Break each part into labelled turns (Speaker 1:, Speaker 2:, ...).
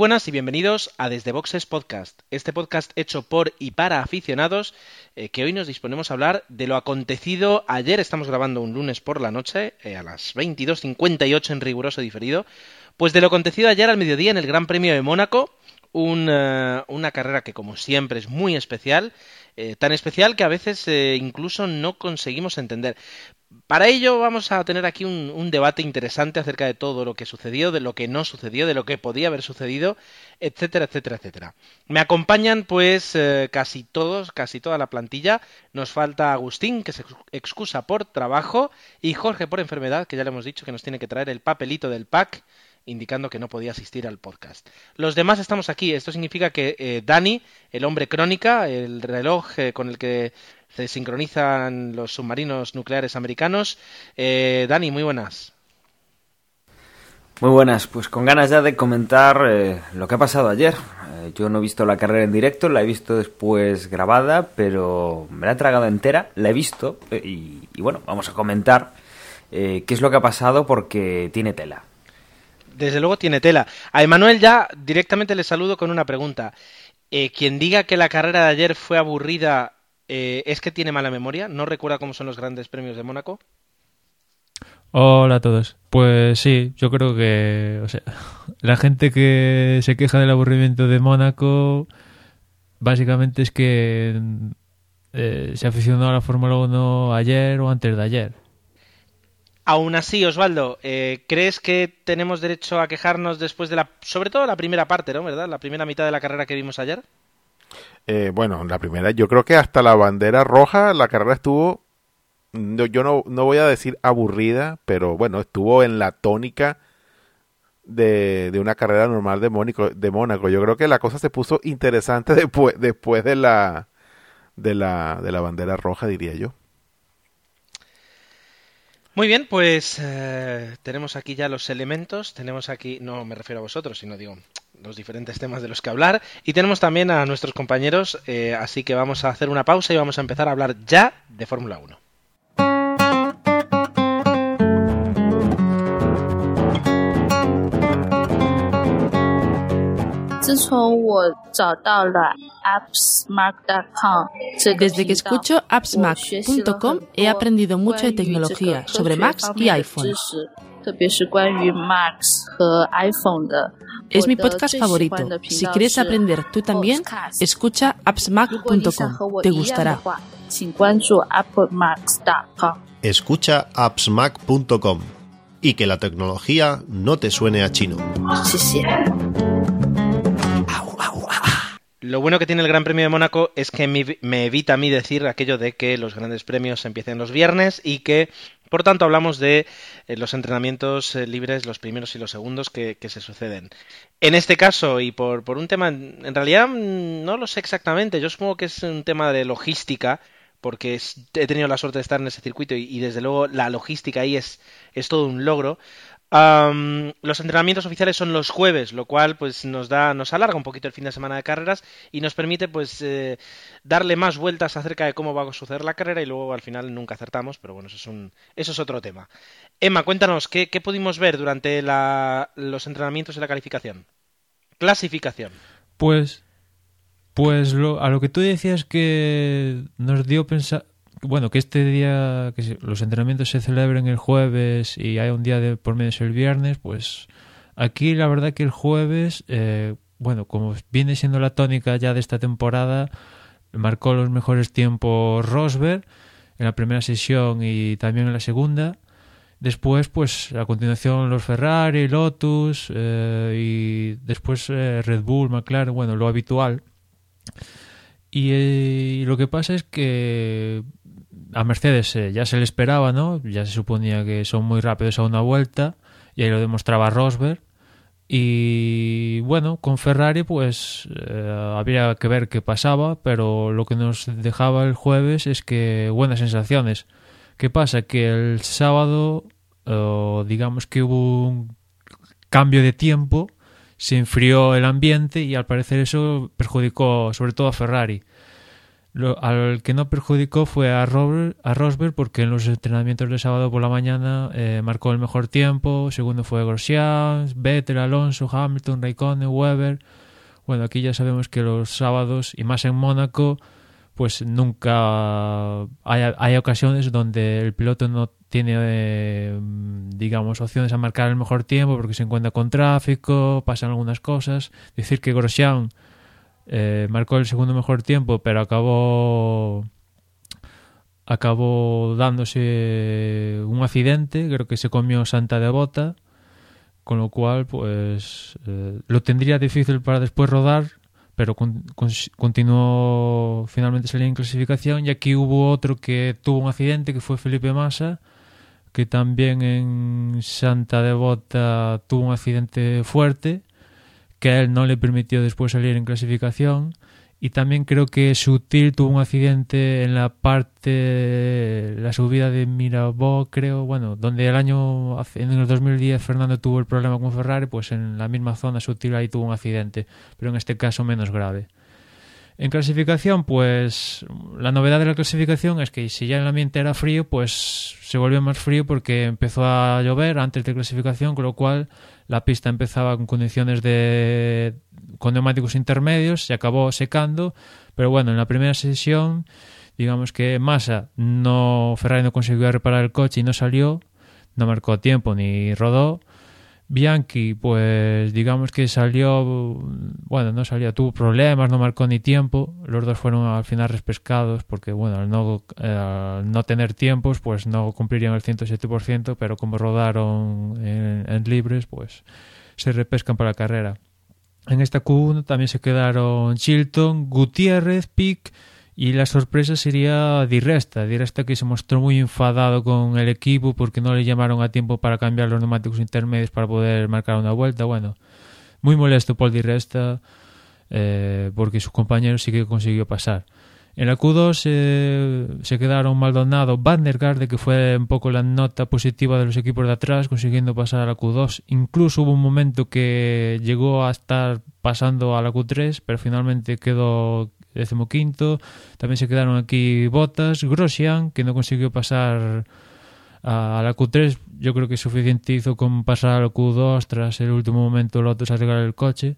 Speaker 1: buenas y bienvenidos a Desde Boxes Podcast, este podcast hecho por y para aficionados eh, que hoy nos disponemos a hablar de lo acontecido ayer, estamos grabando un lunes por la noche eh, a las 22.58 en riguroso diferido, pues de lo acontecido ayer al mediodía en el Gran Premio de Mónaco, un, eh, una carrera que como siempre es muy especial, tan especial que a veces incluso no conseguimos entender. Para ello vamos a tener aquí un, un, debate interesante acerca de todo lo que sucedió, de lo que no sucedió, de lo que podía haber sucedido, etcétera, etcétera, etcétera. Me acompañan pues eh, casi todos, casi toda la plantilla. Nos falta Agustín, que se excusa por trabajo, y Jorge por enfermedad, que ya le hemos dicho que nos tiene que traer el papelito del pack indicando que no podía asistir al podcast. Los demás estamos aquí. Esto significa que eh, Dani, el hombre crónica, el reloj eh, con el que se sincronizan los submarinos nucleares americanos. Eh, Dani, muy buenas.
Speaker 2: Muy buenas, pues con ganas ya de comentar eh, lo que ha pasado ayer. Eh, yo no he visto la carrera en directo, la he visto después grabada, pero me la he tragado entera, la he visto y, y, bueno, vamos a comentar qué es lo que ha pasado porque tiene tela.
Speaker 1: Desde luego tiene tela. A Emanuel ya directamente le saludo con una pregunta. quien diga que la carrera de ayer fue aburrida es que tiene mala memoria, no recuerda cómo son los grandes premios de Mónaco.
Speaker 3: Hola a todos. Pues sí, yo creo que o sea, la gente que se queja del aburrimiento de Mónaco básicamente es que eh, se aficionó a la Fórmula 1 ayer o antes de ayer.
Speaker 1: Aún así, Osvaldo, eh, ¿crees que tenemos derecho a quejarnos después de la, sobre todo la primera parte, ¿no? ¿Verdad? La primera mitad de la carrera que vimos ayer.
Speaker 4: Eh, bueno, la primera, yo creo que hasta la bandera roja la carrera estuvo yo no, no voy a decir aburrida, pero bueno, estuvo en la tónica de, de una carrera normal de Mónaco, de Mónaco. Yo creo que la cosa se puso interesante después, después de la de la de la bandera roja, diría yo.
Speaker 1: Muy bien, pues eh, tenemos aquí ya los elementos, tenemos aquí, no me refiero a vosotros, sino digo, los diferentes temas de los que hablar y tenemos también a nuestros compañeros, eh, así que vamos a hacer una pausa y vamos a empezar a hablar ya de Fórmula 1.
Speaker 5: 自从我找到了 appsmac.com
Speaker 6: Desde que escucho appsmac.com he aprendido mucho de tecnología sobre Macs y iPhone.
Speaker 5: 特别是关于 Macs 和 iPhone 的。
Speaker 6: Es mi podcast favorito. Si quieres aprender tú también, escucha appsmac.com. Te gustará.
Speaker 5: 请关注 appmacs.com.
Speaker 7: Escucha appsmac.com y que la tecnología no te suene a chino.
Speaker 1: Lo bueno que tiene el Gran Premio de Mónaco es que me evita a mí decir aquello de que los grandes premios empiecen los viernes y que, por tanto, hablamos de eh, los entrenamientos eh, libres, los primeros y los segundos que, se suceden. En este caso, y por, un tema, en realidad no lo sé exactamente, yo supongo que es un tema de logística, porque he tenido la suerte de estar en ese circuito y, y desde luego la logística ahí es, es todo un logro. Los entrenamientos oficiales son los jueves, lo cual pues nos da, nos alarga un poquito el fin de semana de carreras y nos permite pues eh, darle más vueltas acerca de cómo va a suceder la carrera y luego al final nunca acertamos, pero bueno, eso es un, eso es otro tema. Emma, cuéntanos, ¿qué, qué pudimos ver durante la, los entrenamientos y la calificación? Clasificación.
Speaker 3: Pues, pues lo, a lo que tú decías que nos dio pensar, bueno, que este día, que los entrenamientos se celebren el jueves y hay un día de por medio el viernes, pues aquí la verdad que el jueves, eh, bueno, como viene siendo la tónica ya de esta temporada, marcó los mejores tiempos Rosberg en la primera sesión y también en la segunda. Después, pues a continuación los Ferrari, Lotus eh, y después eh, Red Bull, McLaren, bueno, lo habitual. Y, y, lo que pasa es que a Mercedes eh, ya se le esperaba, ¿no? Ya se suponía que son muy rápidos a una vuelta y ahí lo demostraba Rosberg. Y bueno, con Ferrari pues eh, habría que ver qué pasaba, pero lo que nos dejaba el jueves es que buenas sensaciones, ¿Qué pasa? Que el sábado, digamos que hubo un cambio de tiempo, se enfrió el ambiente y al parecer eso perjudicó sobre todo a Ferrari. Lo, al que no perjudicó fue a, a Rosberg porque en los entrenamientos de sábado por la mañana eh, marcó el mejor tiempo, segundo fue Grosjean, Vettel, Alonso, Hamilton, Raikkonen, Weber. Bueno, aquí ya sabemos que los sábados y más en Mónaco pues nunca hay, hay ocasiones donde el piloto no tiene, eh, digamos, opciones a marcar el mejor tiempo porque se encuentra con tráfico, pasan algunas cosas. Decir que Grosjean eh, marcó el segundo mejor tiempo, pero acabó acabó dándose un accidente, creo que se comió Santa Devota, con lo cual pues eh, lo tendría difícil para después rodar, pero continuó finalmente saliendo en clasificación y aquí hubo otro que tuvo un accidente que fue Felipe Massa, que también en Santa Devota tuvo un accidente fuerte que a él no le permitió después salir en clasificación. Y también creo que Sutil tuvo un accidente en la parte, la subida de Mirabó, creo, bueno, donde el año, en el 2010 Fernando tuvo el problema con Ferrari, pues en la misma zona Sutil ahí tuvo un accidente, pero en este caso menos grave. En clasificación, pues la novedad de la clasificación es que si ya el ambiente era frío, pues se volvió más frío porque empezó a llover antes de clasificación, con lo cual la pista empezaba con condiciones de con neumáticos intermedios, se acabó secando, pero bueno, en la primera sesión, digamos que Massa no Ferrari no consiguió reparar el coche y no salió, no marcó tiempo ni rodó Bianchi, pues digamos que salió, bueno, no salió, tuvo problemas, no marcó ni tiempo. Los dos fueron al final repescados porque, bueno, al no, eh, no tener tiempos, pues no cumplirían el 107%, pero como rodaron en, libres, pues se repescan para la carrera. En esta Q1 también se quedaron Chilton, Gutiérrez, Pick y la sorpresa sería Di Resta. Di Resta que se mostró muy enfadado con el equipo porque no le llamaron a tiempo para cambiar los neumáticos intermedios para poder marcar una vuelta. Bueno, muy molesto por Di Resta eh, porque su compañero sí que consiguió pasar. En la Q2 eh, se quedaron Maldonado, Van der Garde, que fue un poco la nota positiva de los equipos de atrás, consiguiendo pasar a la Q2. Incluso hubo un momento que llegó a estar pasando a la Q3, pero finalmente quedó decimoquinto. También se quedaron aquí Botas, Grosjean, que no consiguió pasar a la Q3. Yo creo que suficiente hizo con pasar a la Q2 tras el último momento Lotus arreglar el coche.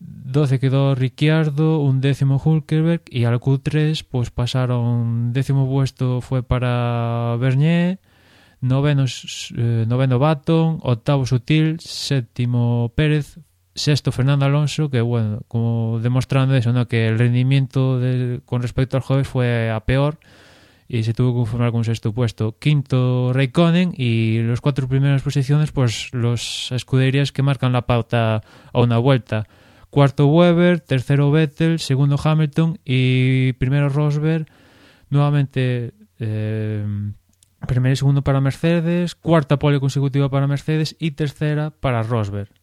Speaker 3: 12 quedó Ricciardo, un décimo Hulkenberg y a la Q3 pues pasaron décimo puesto fue para Bernier, noveno, eh, noveno Baton, octavo Sutil, séptimo Pérez, sexto Fernando Alonso, que bueno, como demostrando eso, ¿no? que el rendimiento con respecto al jueves fue a peor y se tuvo que conformar con un sexto puesto. Quinto Raikkonen y los cuatro primeras posiciones, pues los escuderías que marcan la pauta a una vuelta. Cuarto Weber, tercero Vettel, segundo Hamilton y primero Rosberg. Nuevamente eh, primero y segundo para Mercedes, cuarta pole consecutiva para Mercedes y tercera para Rosberg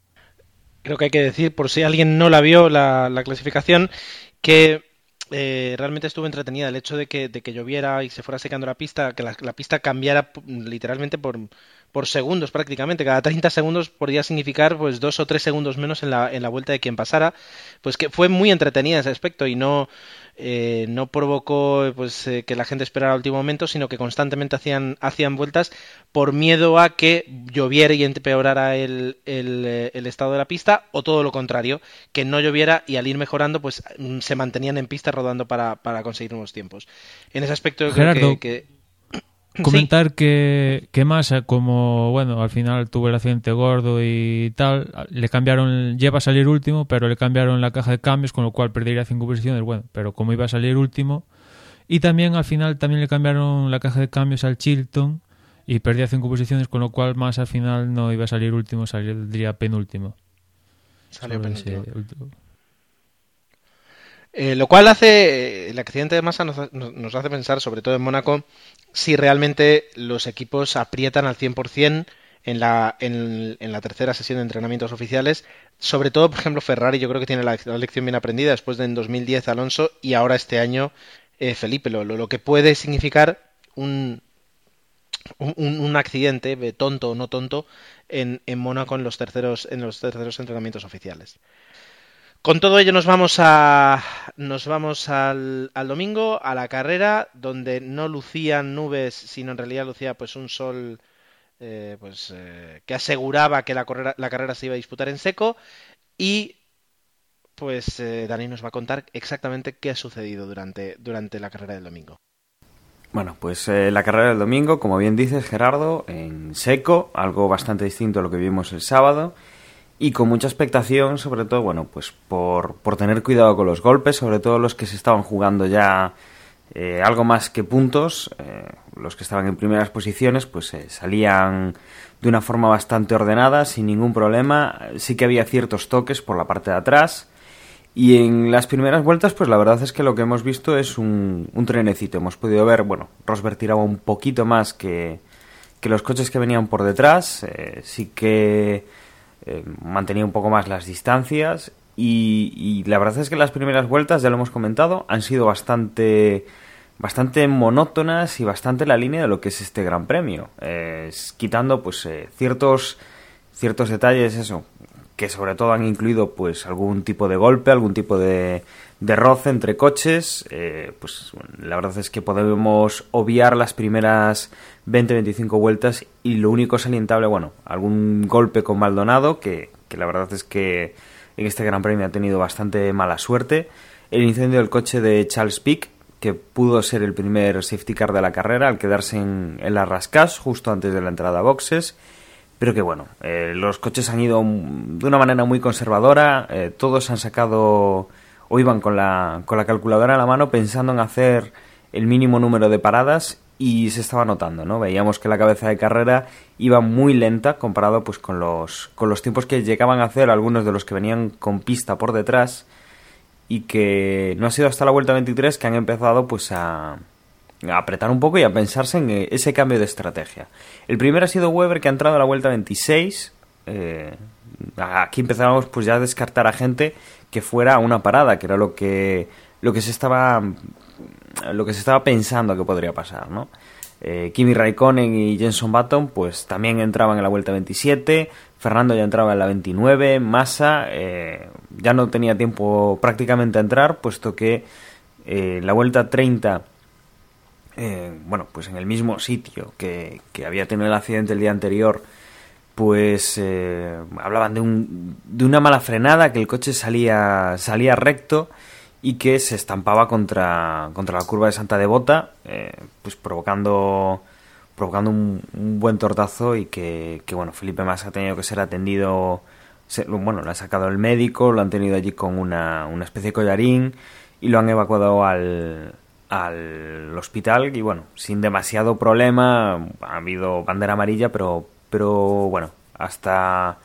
Speaker 1: creo que hay que decir, por si alguien no la vio, la, clasificación, que eh, realmente estuvo entretenida el hecho de que, de que lloviera y se fuera secando la pista, que la, pista cambiara literalmente por, segundos prácticamente. Cada 30 segundos podría significar pues dos o tres segundos menos en la, en la vuelta de quien pasara. Pues que fue muy entretenida ese aspecto y no, eh, no provocó pues eh, que la gente esperara al último momento, sino que constantemente hacían, hacían vueltas por miedo a que lloviera y empeorara el, eh, el, estado de la pista, o todo lo contrario, que no lloviera y al ir mejorando, pues mm, se mantenían en pista rodando para, para conseguir nuevos tiempos. En ese aspecto creo que
Speaker 3: Comentar que, que Massa, como bueno, al final tuvo el accidente gordo y tal, le cambiaron, lleva a salir último, pero le cambiaron la caja de cambios, con lo cual perdería cinco posiciones. Bueno, pero como iba a salir último, y también al final también le cambiaron la caja de cambios al Chilton y perdía cinco posiciones, con lo cual Massa al final no iba a salir último, saldría penúltimo.
Speaker 1: Salió penúltimo. Eh, lo cual hace, el accidente de masa nos, nos, hace pensar, sobre todo en Mónaco, si realmente los equipos aprietan al 100% en la, en, en, la tercera sesión de entrenamientos oficiales. Sobre todo, por ejemplo, Ferrari yo creo que tiene la, lección bien aprendida después de en 2010 Alonso y ahora este año eh, Felipe, lo, lo, que puede significar un, un, accidente, tonto o no tonto, en, en Mónaco en los terceros, en los terceros entrenamientos oficiales. Con todo ello nos vamos a nos vamos al, domingo a la carrera donde no lucían nubes sino en realidad lucía pues un sol eh, pues eh, que aseguraba que la carrera, la carrera se iba a disputar en seco y pues eh, Dani nos va a contar exactamente qué ha sucedido durante, durante la carrera del domingo.
Speaker 2: Bueno, pues la carrera del domingo, como bien dices Gerardo, en seco, algo bastante distinto a lo que vimos el sábado y con mucha expectación, sobre todo, bueno, pues por, por tener cuidado con los golpes, sobre todo los que se estaban jugando ya eh, algo más que puntos, eh, los que estaban en primeras posiciones, pues eh, salían de una forma bastante ordenada, sin ningún problema. Sí que había ciertos toques por la parte de atrás. Y en las primeras vueltas, pues la verdad es que lo que hemos visto es un, un trenecito. Hemos podido ver, bueno, Rosberg tiraba un poquito más que, que los coches que venían por detrás. sí que eh, mantenía un poco más las distancias y, la verdad es que las primeras vueltas, ya lo hemos comentado, han sido bastante bastante monótonas y bastante la línea de lo que es este Gran Premio, quitando pues eh, ciertos ciertos detalles eso que sobre todo han incluido pues algún tipo de golpe, algún tipo de, de roce entre coches, eh, pues la verdad es que podemos obviar las primeras 20-25 vueltas y lo único salientable, bueno, algún golpe con Maldonado, que, que, la verdad es que en este Gran Premio ha tenido bastante mala suerte, el incendio del coche de Charles Pick, que pudo ser el primer safety car de la carrera al quedarse en, en la justo antes de la entrada a boxes, pero que bueno, eh, los coches han ido de una manera muy conservadora, eh, todos han sacado o iban con la, con la calculadora en la mano pensando en hacer el mínimo número de paradas y se estaba notando, ¿no? Veíamos que la cabeza de carrera iba muy lenta comparado pues con los, con los tiempos que llegaban a hacer algunos de los que venían con pista por detrás y que no ha sido hasta la vuelta 23 que han empezado pues a, a apretar un poco y a pensarse en ese cambio de estrategia. El primero ha sido Weber que ha entrado a la vuelta 26. Eh, aquí empezábamos pues ya a descartar a gente que fuera una parada, que era lo que lo que se estaba lo que se estaba pensando que podría pasar, ¿no? Eh, Kimi Raikkonen y Jenson Button pues también entraban en la vuelta 27, Fernando ya entraba en la 29, Massa eh, ya no tenía tiempo prácticamente a entrar, puesto que eh, la vuelta 30, bueno, pues en el mismo sitio que, que había tenido el accidente el día anterior, pues eh, hablaban de, un, de una mala frenada, que el coche salía, salía recto y que se estampaba contra, contra la curva de Santa Devota, eh, pues provocando, provocando un, buen tortazo y que, bueno, Felipe Massa ha tenido que ser atendido, bueno, lo ha sacado el médico, lo han tenido allí con una, una especie de collarín y lo han evacuado al, al hospital y bueno, sin demasiado problema, ha habido bandera amarilla, pero pero bueno, hasta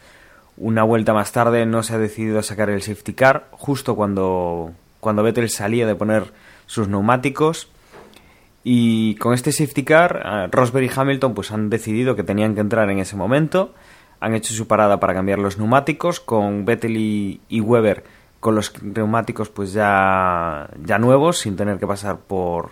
Speaker 2: una vuelta más tarde no se ha decidido sacar el safety car, justo cuando, cuando Vettel salía de poner sus neumáticos. Y con este safety car, Rosberg y Hamilton pues han decidido que tenían que entrar en ese momento. Han hecho su parada para cambiar los neumáticos, con Vettel y, y Weber con los neumáticos pues ya, ya nuevos, sin tener que pasar por,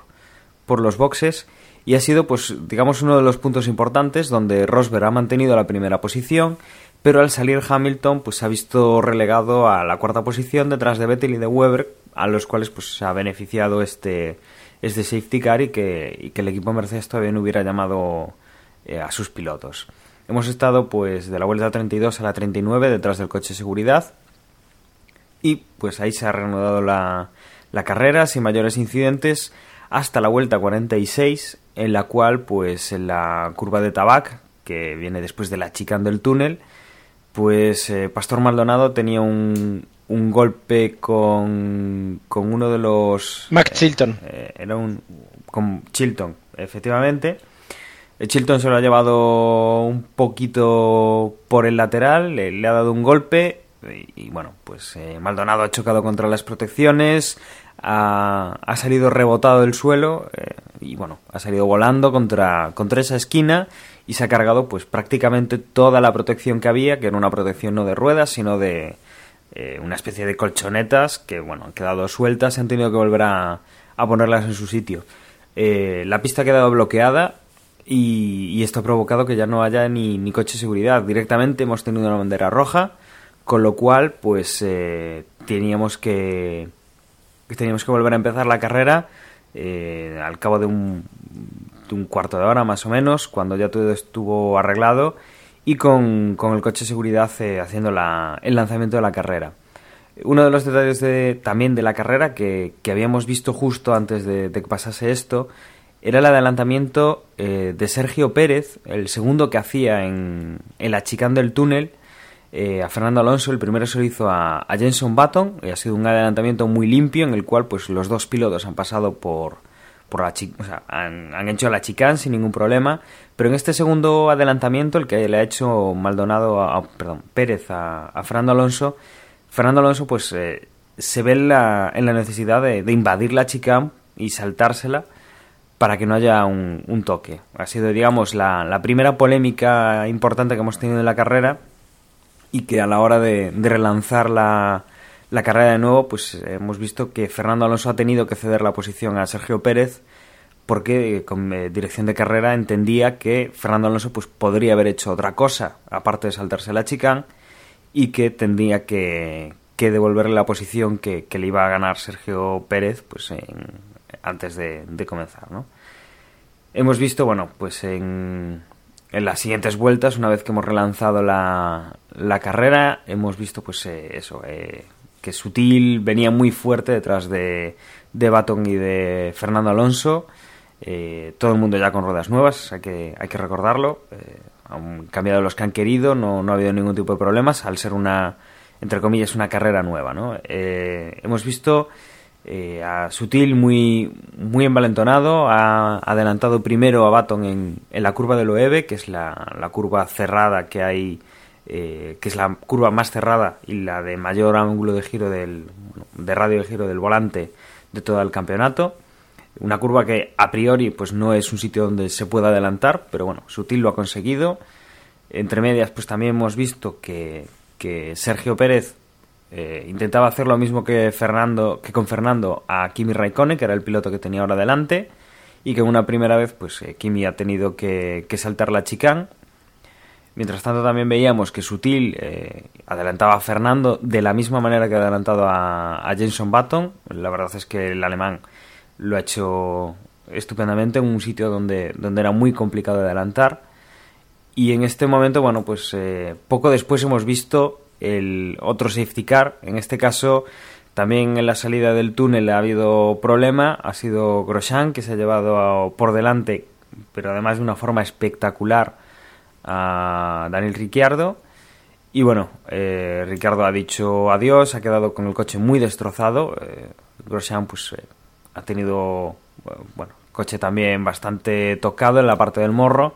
Speaker 2: por los boxes y ha sido, pues, digamos, uno de los puntos importantes donde Rosberg ha mantenido la primera posición, pero al salir Hamilton, pues se ha visto relegado a la cuarta posición detrás de Vettel y de Weber, a los cuales pues se ha beneficiado este, este safety car y que, que el equipo Mercedes todavía no hubiera llamado eh, a sus pilotos. Hemos estado pues de la vuelta 32 a la 39 detrás del coche de seguridad y pues ahí se ha reanudado la, la carrera sin mayores incidentes hasta la vuelta 46 en la cual, pues en la curva de Tabac, que viene después de la chicane del túnel, pues eh, Pastor Maldonado tenía un, un golpe con, con uno de los...
Speaker 1: Mac Chilton.
Speaker 2: Eh, era un... con Chilton, efectivamente. El Chilton se lo ha llevado un poquito por el lateral, le, ha dado un golpe y, bueno, pues eh, Maldonado ha chocado contra las protecciones, ha, ha salido rebotado del suelo eh, y bueno, ha salido volando contra, contra esa esquina y se ha cargado pues prácticamente toda la protección que había, que era una protección no de ruedas, sino de eh, una especie de colchonetas que bueno, han quedado sueltas y han tenido que volver a, a ponerlas en su sitio. Eh, la pista ha quedado bloqueada y, esto ha provocado que ya no haya ni, ni coche de seguridad. Directamente hemos tenido una bandera roja, con lo cual pues eh, teníamos que teníamos que volver a empezar la carrera eh, al cabo de un, cuarto de hora más o menos, cuando ya todo estuvo arreglado y con, con el coche de seguridad eh, haciendo la, el lanzamiento de la carrera. Uno de los detalles de, también de la carrera que, que habíamos visto justo antes de, que pasase esto era el adelantamiento eh, de Sergio Pérez, el segundo que hacía en, en la chicane del túnel, eh, a Fernando Alonso. El primero se lo hizo a, Jenson Button y ha sido un adelantamiento muy limpio en el cual pues los dos pilotos han pasado por, por la o sea, han, hecho la chicane sin ningún problema. Pero en este segundo adelantamiento, el que le ha hecho Maldonado, a, perdón, Pérez a, Fernando Alonso, Fernando Alonso pues eh, se ve en la, en la necesidad de, de invadir la chicane y saltársela para que no haya un, toque. Ha sido, digamos, la, primera polémica importante que hemos tenido en la carrera y que a la hora de, relanzar la, carrera de nuevo, pues hemos visto que Fernando Alonso ha tenido que ceder la posición a Sergio Pérez porque con eh, dirección de carrera entendía que Fernando Alonso pues podría haber hecho otra cosa aparte de saltarse la chicane y que tendría que, devolverle la posición que, que, le iba a ganar Sergio Pérez pues en, antes de, comenzar, ¿no? Hemos visto, bueno, pues en, en, las siguientes vueltas, una vez que hemos relanzado la, la carrera, hemos visto, pues eh, eso, eh, que Sutil venía muy fuerte detrás de, de Baton y de Fernando Alonso. Eh, todo el mundo ya con ruedas nuevas, hay que, hay que recordarlo. han cambiado los que han querido, no, no ha habido ningún tipo de problemas, al ser una, entre comillas, una carrera nueva, ¿no? hemos visto eh, a Sutil muy, muy envalentonado, ha adelantado primero a Baton en, en la curva del Loewe, que es la, la curva cerrada que hay, eh, que es la curva más cerrada y la de mayor ángulo de giro del, de radio de giro del volante de todo el campeonato. Una curva que a priori pues no es un sitio donde se pueda adelantar, pero bueno, Sutil lo ha conseguido. Entre medias pues también hemos visto que, que Sergio Pérez eh, intentaba hacer lo mismo que Fernando que con Fernando a Kimi Raikkonen, que era el piloto que tenía ahora delante, y que una primera vez pues eh, Kimi ha tenido que, saltar la chicane. Mientras tanto también veíamos que Sutil eh, adelantaba a Fernando de la misma manera que ha adelantado a, a Jenson Button. La verdad es que el alemán lo ha hecho estupendamente en un sitio donde, donde era muy complicado de adelantar. Y en este momento, bueno, pues poco después hemos visto el otro safety car. En este caso, también en la salida del túnel ha habido problema. Ha sido Grosjean que se ha llevado por delante, pero además de una forma espectacular, a Daniel Ricciardo. Y bueno, eh, Ricardo ha dicho adiós, ha quedado con el coche muy destrozado. Eh, pues eh, ha tenido, bueno, coche también bastante tocado en la parte del morro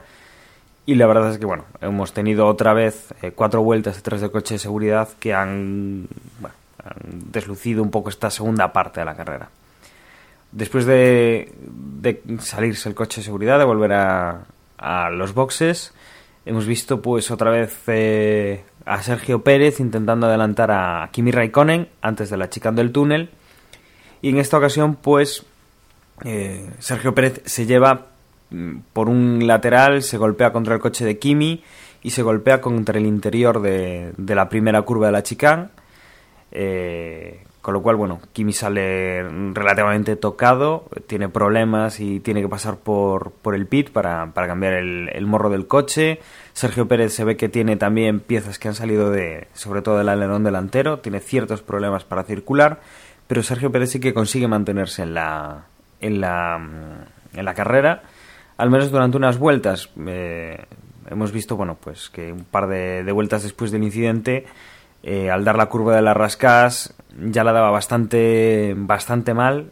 Speaker 2: y la verdad es que, bueno, hemos tenido otra vez eh, cuatro vueltas detrás del coche de seguridad que han, deslucido un poco esta segunda parte de la carrera. Después de, salirse el coche de seguridad, de volver a, los boxes, hemos visto pues otra vez eh, a Sergio Pérez intentando adelantar a Kimi Raikkonen antes de la chicane del túnel. Y en esta ocasión, pues, eh, Sergio Pérez se lleva por un lateral, se golpea contra el coche de Kimi y se golpea contra el interior de, la primera curva de la chicane. Eh, con lo cual, bueno, Kimi sale relativamente tocado, tiene problemas y tiene que pasar por, por el pit para, cambiar el, morro del coche. Sergio Pérez se ve que tiene también piezas que han salido de, sobre todo del alerón delantero, tiene ciertos problemas para circular, pero Sergio Pérez sí que consigue mantenerse en la, en la, en la carrera al menos durante unas vueltas. Eh, hemos visto, bueno, pues que un par de, vueltas después del incidente, eh, al dar la curva de las rascas, ya la daba bastante, bastante mal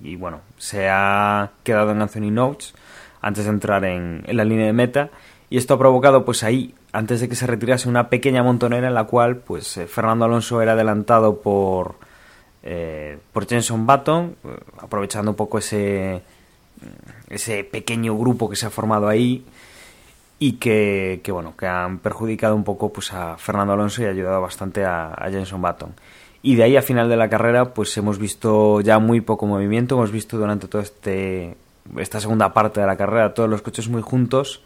Speaker 2: y, bueno, se ha quedado en Anthony Notes antes de entrar en, la línea de meta y esto ha provocado, pues ahí, antes de que se retirase, una pequeña montonera en la cual, pues eh, Fernando Alonso era adelantado por por Jenson Button, aprovechando un poco ese ese pequeño grupo que se ha formado ahí y que, bueno que han perjudicado un poco pues a Fernando Alonso y ha ayudado bastante a, Jenson Button y de ahí a final de la carrera pues hemos visto ya muy poco movimiento. Hemos visto durante todo este esta segunda parte de la carrera, todos los coches muy juntos.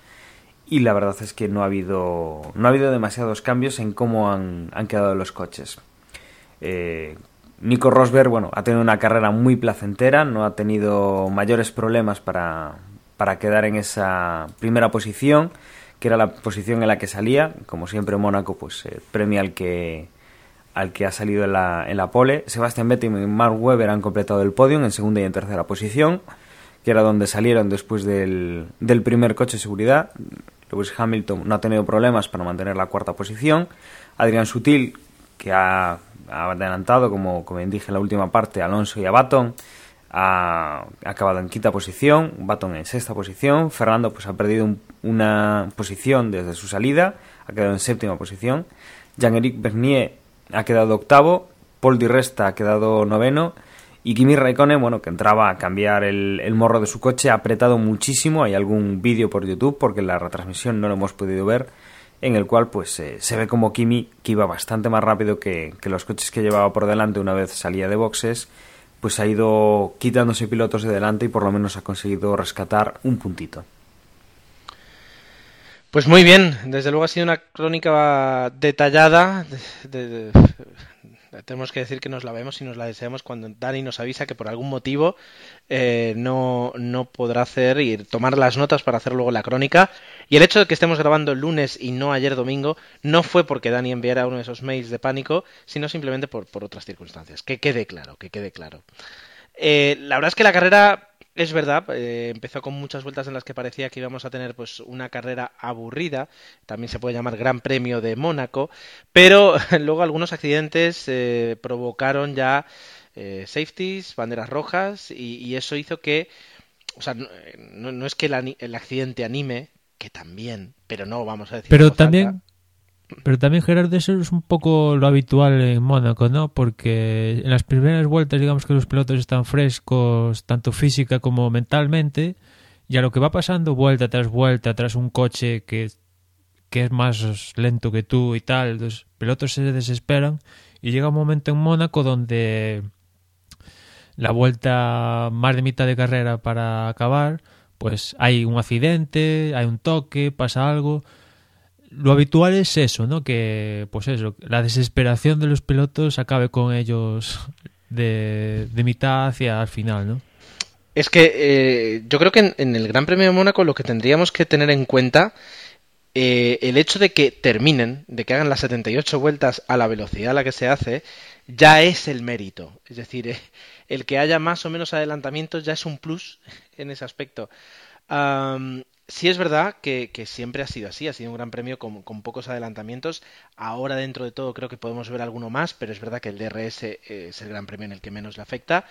Speaker 2: Y la verdad es que no ha habido, no ha habido demasiados cambios en cómo han, han quedado los coches. Eh, Nico Rosberg, bueno, ha tenido una carrera muy placentera, no ha tenido mayores problemas para, para quedar en esa primera posición, que era la posición en la que salía. Como siempre, Mónaco, pues eh, premia al que, al que ha salido en la, en la pole. Sebastian Vettel y Mark Webber han completado el podio en segunda y en tercera posición, que era donde salieron después del, del primer coche de seguridad. Lewis Hamilton no ha tenido problemas para mantener la cuarta posición. Adrián Sutil, que ha adelantado, como, como dije en la última parte, Alonso y a Baton. Ha, acabado en quinta posición, Baton en sexta posición, Fernando pues ha perdido una posición desde su salida, ha quedado en séptima posición, Jean-Éric Bernier ha quedado octavo, Paul Di Resta ha quedado noveno y Kimi Raikkonen, bueno, que entraba a cambiar el, morro de su coche, ha apretado muchísimo, hay algún vídeo por YouTube porque la retransmisión no lo hemos podido ver, en el cual pues eh, se ve como Kimi, que iba bastante más rápido que, los coches que llevaba por delante una vez salía de boxes, pues ha ido quitándose pilotos de delante y por lo menos ha conseguido rescatar un puntito.
Speaker 1: Pues muy bien, desde luego ha sido una crónica detallada, de, tenemos que decir que nos la vemos y nos la deseamos cuando Dani nos avisa que por algún motivo eh, no, no podrá hacer y tomar las notas para hacer luego la crónica. Y el hecho de que estemos grabando el lunes y no ayer domingo no fue porque Dani enviara uno de esos mails de pánico, sino simplemente por, por otras circunstancias. Que quede claro, que quede claro. Eh, la verdad es que la carrera es verdad, eh, empezó con muchas vueltas en las que parecía que íbamos a tener pues una carrera aburrida, también se puede llamar Gran Premio de Mónaco, pero luego algunos accidentes eh, provocaron ya eh, safeties, banderas rojas y, eso hizo que, o sea, no, es que el, accidente anime, que también, pero no vamos a decir.
Speaker 3: Pero también, pero también, Gerardo, eso es un poco lo habitual en Mónaco, ¿no? Porque en las primeras vueltas, digamos que los pilotos están frescos, tanto física como mentalmente, y a lo que va pasando vuelta tras vuelta, tras un coche que, que es más lento que tú y tal, los pilotos se desesperan, y llega un momento en Mónaco donde la vuelta más de mitad de carrera para acabar, pues hay un accidente, hay un toque, pasa algo lo habitual es eso, ¿no? Que, pues eso, la desesperación de los pilotos acabe con ellos de, mitad hacia el final, ¿no?
Speaker 1: Es que eh, yo creo que en, el Gran Premio de Mónaco lo que tendríamos que tener en cuenta eh, el hecho de que terminen, de que hagan las 78 vueltas a la velocidad a la que se hace, ya es el mérito. Es decir, eh, el que haya más o menos adelantamientos ya es un plus en ese aspecto sí es verdad que, siempre ha sido así, ha sido un gran premio con, pocos adelantamientos. Ahora dentro de todo creo que podemos ver alguno más, pero es verdad que el DRS es el gran premio en el que menos le afecta.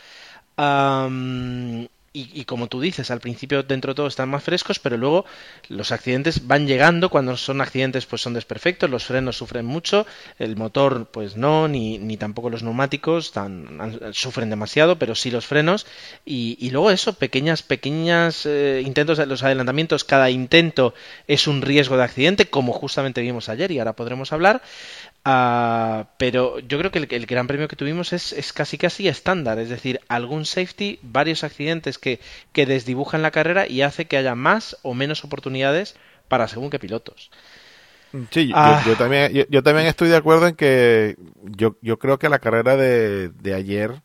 Speaker 1: Y, como tú dices, al principio dentro de todo están más frescos, pero luego los accidentes van llegando. Cuando son accidentes, pues son desperfectos, los frenos sufren mucho, el motor, pues no, ni, ni tampoco los neumáticos tan, sufren demasiado, pero sí los frenos. Y, luego eso, pequeñas, pequeñas eh, intentos los adelantamientos, cada intento es un riesgo de accidente, como justamente vimos ayer y ahora podremos hablar. Ah, pero yo creo que el, gran premio que tuvimos es, casi casi estándar, es decir, algún safety, varios accidentes que, que desdibujan la carrera y hace que haya más o menos oportunidades para según qué pilotos.
Speaker 4: Sí, yo, ah. también, yo, también estoy de acuerdo en que yo, yo creo que la carrera de, ayer,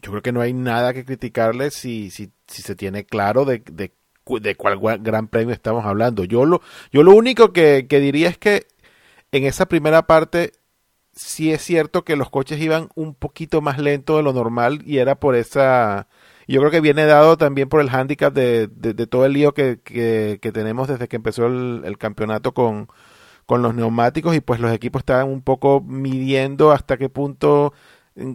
Speaker 4: yo creo que no hay nada que criticarle si, si, si se tiene claro de, de, de cuál gran premio estamos hablando. Yo lo, yo lo único que, que diría es que en esa primera parte sí es cierto que los coches iban un poquito más lento de lo normal y era por esa... Yo creo que viene dado también por el hándicap de, de, todo el lío que, que, tenemos desde que empezó el, campeonato con, con los neumáticos y pues los equipos estaban un poco midiendo hasta qué punto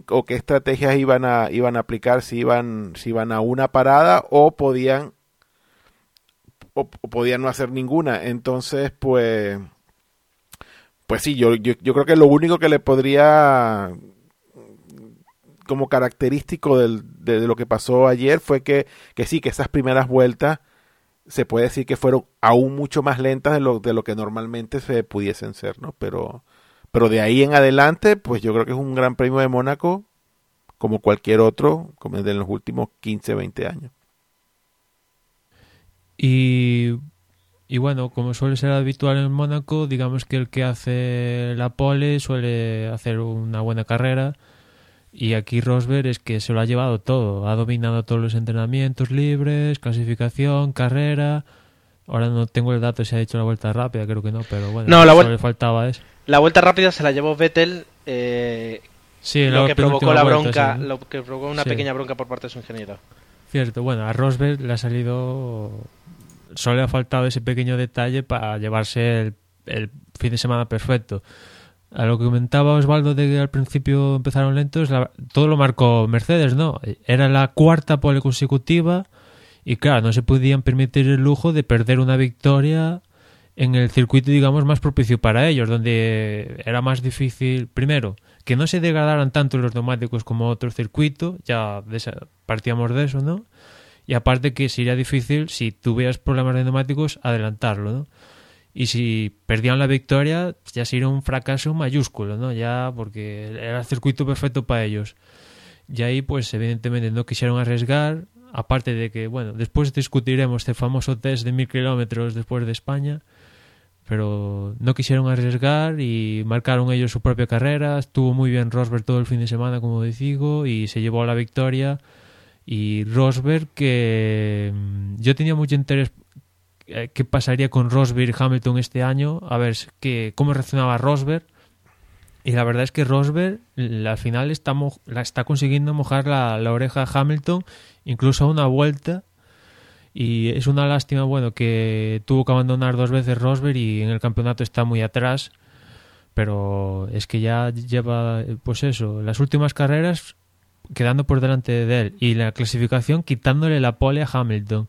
Speaker 4: o qué estrategias iban a iban a aplicar si iban si iban a una parada o podían o podían no hacer ninguna. Entonces pues pues sí, yo, yo, creo que lo único que le podría como característico del, de, lo que pasó ayer fue que, que sí, que esas primeras vueltas se puede decir que fueron aún mucho más lentas de lo, de lo que normalmente se pudiesen ser, ¿no? Pero, pero de ahí en adelante, pues yo creo que es un gran premio de Mónaco como cualquier otro, como de los últimos 15, 20 años.
Speaker 3: Y, y bueno, como suele ser habitual en Mónaco, digamos que el que hace la pole suele hacer una buena carrera. Y aquí Rosberg es que se lo ha llevado todo. Ha dominado todos los entrenamientos libres, clasificación, carrera. Ahora no tengo el dato si ha hecho la vuelta rápida, creo que no, pero bueno,
Speaker 1: no, la
Speaker 3: le faltaba eso.
Speaker 1: La vuelta rápida se la llevó Vettel, eh,
Speaker 3: sí,
Speaker 1: lo que provocó la bronca, lo que provocó una pequeña bronca por parte de su ingeniero.
Speaker 3: Cierto, bueno, a Rosberg le ha salido, solo le ha faltado ese pequeño detalle para llevarse el, fin de semana perfecto. A lo que comentaba Osvaldo de que al principio empezaron lentos, todo lo marcó Mercedes, ¿no? Era la cuarta pole consecutiva y claro, no se podían permitir el lujo de perder una victoria en el circuito, digamos, más propicio para ellos, donde era más difícil, primero, que no se degradaran tanto los neumáticos como otro circuito, ya partíamos de eso, ¿no? Y aparte que sería difícil, si tuvieras problemas de neumáticos, adelantarlo, ¿no? Y si perdían la victoria, ya sería un fracaso mayúsculo, ¿no? Ya porque era el circuito perfecto para ellos. Y ahí, pues, evidentemente no quisieron arriesgar, aparte de que, bueno, después discutiremos este famoso test de mil kilómetros después de España, pero no quisieron arriesgar y marcaron ellos su propia carrera. Estuvo muy bien Rosberg todo el fin de semana, como digo, y se llevó a la victoria. Y Rosberg, que mm, yo tenía mucho interés eh, qué pasaría con Rosberg y Hamilton este año, a ver que, cómo reaccionaba Rosberg. Y la verdad es que Rosberg al final está, la está consiguiendo mojar la, la oreja a Hamilton incluso a una vuelta. Y es una lástima, bueno, que tuvo que abandonar dos veces Rosberg y en el campeonato está muy atrás. Pero es que ya lleva, pues eso, las últimas carreras quedando por delante de él y la clasificación quitándole la pole a Hamilton.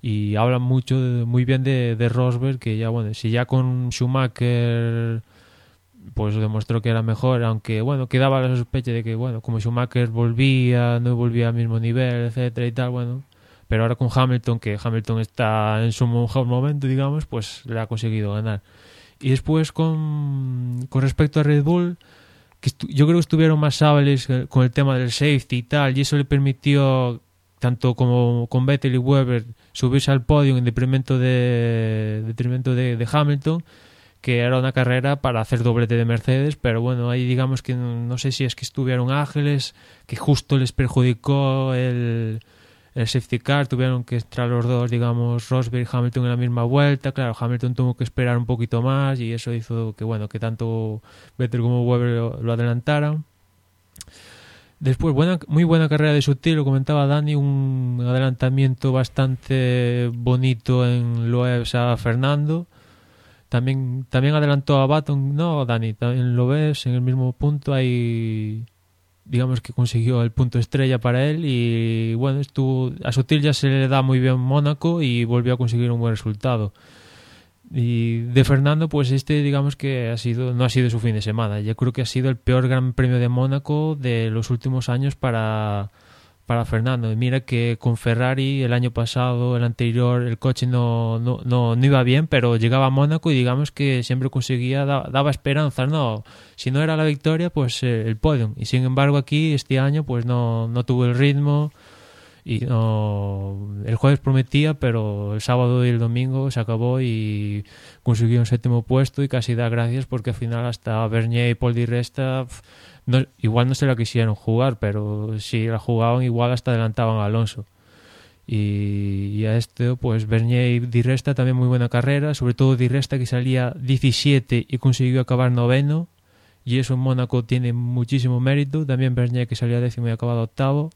Speaker 3: Y hablan mucho, muy bien de, de Rosberg, que ya, bueno, si ya con Schumacher pues demostró que era mejor, aunque bueno, quedaba la sospecha de que bueno, como Schumacher volvía, no volvía al mismo nivel, etcétera y tal, bueno, pero ahora con Hamilton, que Hamilton está en su mejor momento, digamos, pues le ha conseguido ganar. Y después con, con respecto a Red Bull, que yo creo que estuvieron más hábiles con el tema del safety y tal, y eso le permitió tanto como con Vettel y Weber subirse al podio en detrimento de, detrimento de, de Hamilton que era una carrera para hacer doblete de Mercedes, pero bueno, ahí digamos que no sé si es que estuvieron ágiles, que justo les perjudicó el, el safety car, tuvieron que entrar los dos, digamos, Rosberg y Hamilton en la misma vuelta, claro, Hamilton tuvo que esperar un poquito más y eso hizo que, bueno, que tanto Vettel como Weber lo, adelantaran. Después, buena, muy buena carrera de Sutil, lo comentaba Dani, un adelantamiento bastante bonito en Loebs a Fernando también, también adelantó a Baton, ¿no, Dani? También lo ves en el mismo punto. Hay, digamos que consiguió el punto estrella para él. Y bueno, estuvo, a Sutil ya se le da muy bien Mónaco y volvió a conseguir un buen resultado. Y de Fernando, pues este, digamos que ha sido, no ha sido su fin de semana. Yo creo que ha sido el peor Gran Premio de Mónaco de los últimos años para para Fernando. Mira que con Ferrari el año pasado, el anterior, el coche no, no, no, iba bien, pero llegaba a Mónaco y digamos que siempre conseguía, daba, esperanza. No, si no era la victoria, pues eh, el podium. Y sin embargo aquí este año pues no, no tuvo el ritmo y no, el jueves prometía, pero el sábado y el domingo se acabó y consiguió un séptimo puesto y casi da gracias porque al final hasta Bernier y Paul Di Resta igual no se la quisieron jugar, pero si la jugaban igual hasta adelantaban a Alonso. Y, a este, pues Bernier y Di Resta también muy buena carrera, sobre todo Di Resta que salía 17 y consiguió acabar noveno, y eso en Mónaco tiene muchísimo mérito. También Bernier que salía décimo y acabado octavo.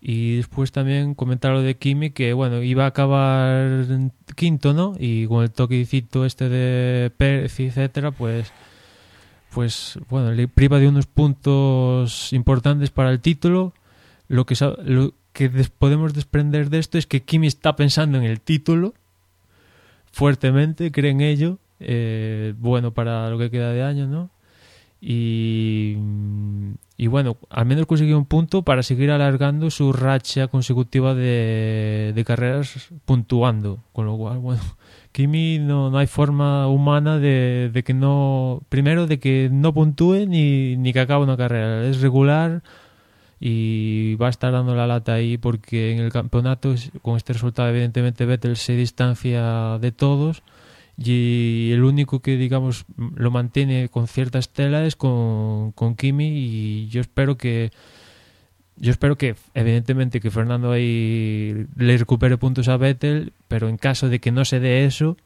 Speaker 3: Y después también comentar lo de Kimi, que bueno, iba a acabar quinto, ¿no? Y con el toquecito este de Pérez, etcétera, pues pues bueno, le priva de unos puntos importantes para el título. Lo que, lo que podemos desprender de esto es que Kimi está pensando en el título fuertemente, cree en ello. Eh, bueno, para lo que queda de año, ¿no? Y, y bueno, al menos consiguió un punto para seguir alargando su racha consecutiva de, carreras puntuando. Con lo cual, bueno, Kimi no, no hay forma humana de, de, que no, primero de que no puntúe ni, ni que acabe una carrera. Es regular y va a estar dando la lata ahí porque en el campeonato con este resultado evidentemente Vettel se distancia de todos y el único que digamos lo mantiene con cierta estela es con, con Kimi y yo espero que yo espero que evidentemente que Fernando ahí le recupere puntos a Vettel pero en caso de que no se dé eso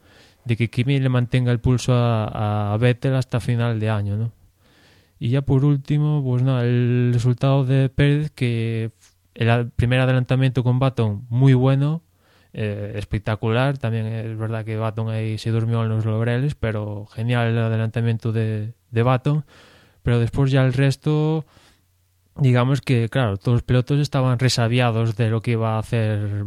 Speaker 3: de que Kimi le mantenga el pulso a, a Vettel hasta final de año ¿no? Y ya por último, pues nada, el resultado de Pérez, que el primer adelantamiento con Baton muy bueno, eh, espectacular. También es verdad que Baton ahí se durmió en los laureles, pero genial el adelantamiento de, de Baton. Pero después ya el resto, digamos que, claro, todos los pilotos estaban resabiados de lo que iba a hacer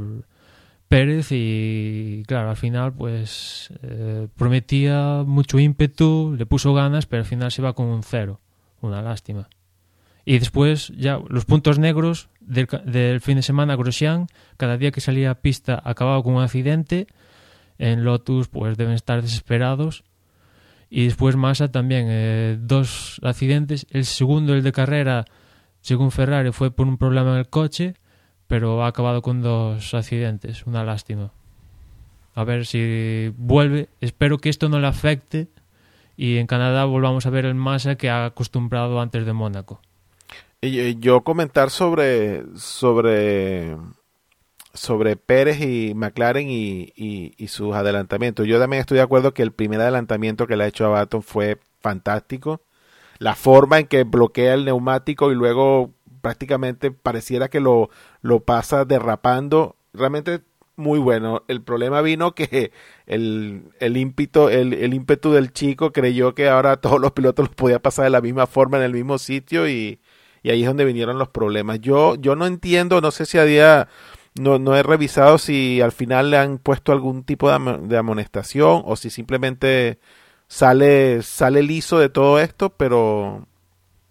Speaker 3: Pérez y, claro, al final, pues eh, prometía mucho ímpetu, le puso ganas, pero al final se va con un cero una lástima. Y después, ya los puntos negros del, fin de semana, Grosjean, cada día que salía a pista acababa con un accidente. En Lotus, pues deben estar desesperados. Y después Massa también, eh, dos accidentes. El segundo, el de carrera, según Ferrari, fue por un problema en el coche, pero ha acabado con dos accidentes. Una lástima. A ver si vuelve. Espero que esto no le afecte y en Canadá volvamos a ver el Massa que ha acostumbrado antes de Mónaco.
Speaker 4: Yo comentar sobre sobre sobre Pérez y McLaren y, y, sus adelantamientos. Yo también estoy de acuerdo que el primer adelantamiento que le ha hecho a Baton fue fantástico. La forma en que bloquea el neumático y luego prácticamente pareciera que lo, lo pasa derrapando. Realmente muy bueno. El problema vino que el, el, ímpetu, el, el, ímpetu del chico creyó que ahora todos los pilotos los podía pasar de la misma forma en el mismo sitio y, y ahí es donde vinieron los problemas. Yo, yo no entiendo, no sé si a día, no, no he revisado si al final le han puesto algún tipo de, de amonestación o si simplemente sale, sale liso de todo esto, pero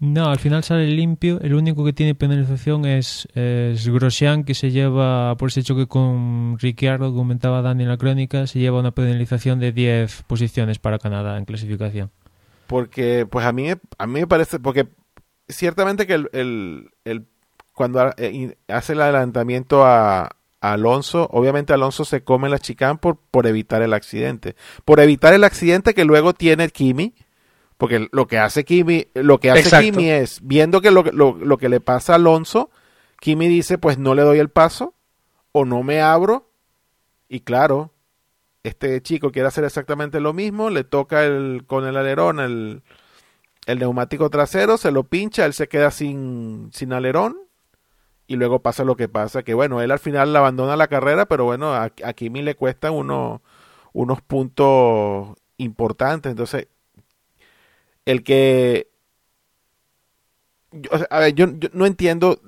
Speaker 3: no, al final sale limpio. El único que tiene penalización es, es Grosjean, que se lleva, por ese choque con Ricciardo, comentaba Dani en la crónica, se lleva una penalización de 10 posiciones para Canadá en clasificación.
Speaker 4: Porque, pues a mí, a mí me parece, porque ciertamente que el, el, cuando eh, hace el adelantamiento a, Alonso, obviamente Alonso se come la chicane por, por evitar el accidente. Por evitar el accidente que luego tiene Kimi porque lo que hace Kimi, lo que hace Kimi es, viendo que lo, lo, que le pasa a Alonso, Kimi dice, pues no le doy el paso, o no me abro, y claro, este chico quiere hacer exactamente lo mismo, le toca el, con el alerón el, el neumático trasero, se lo pincha, él se queda sin, sin alerón, y luego pasa lo que pasa, que bueno, él al final abandona la carrera, pero bueno, a, Kimi le cuesta uno, unos puntos importantes, entonces el que... a ver, yo, no entiendo,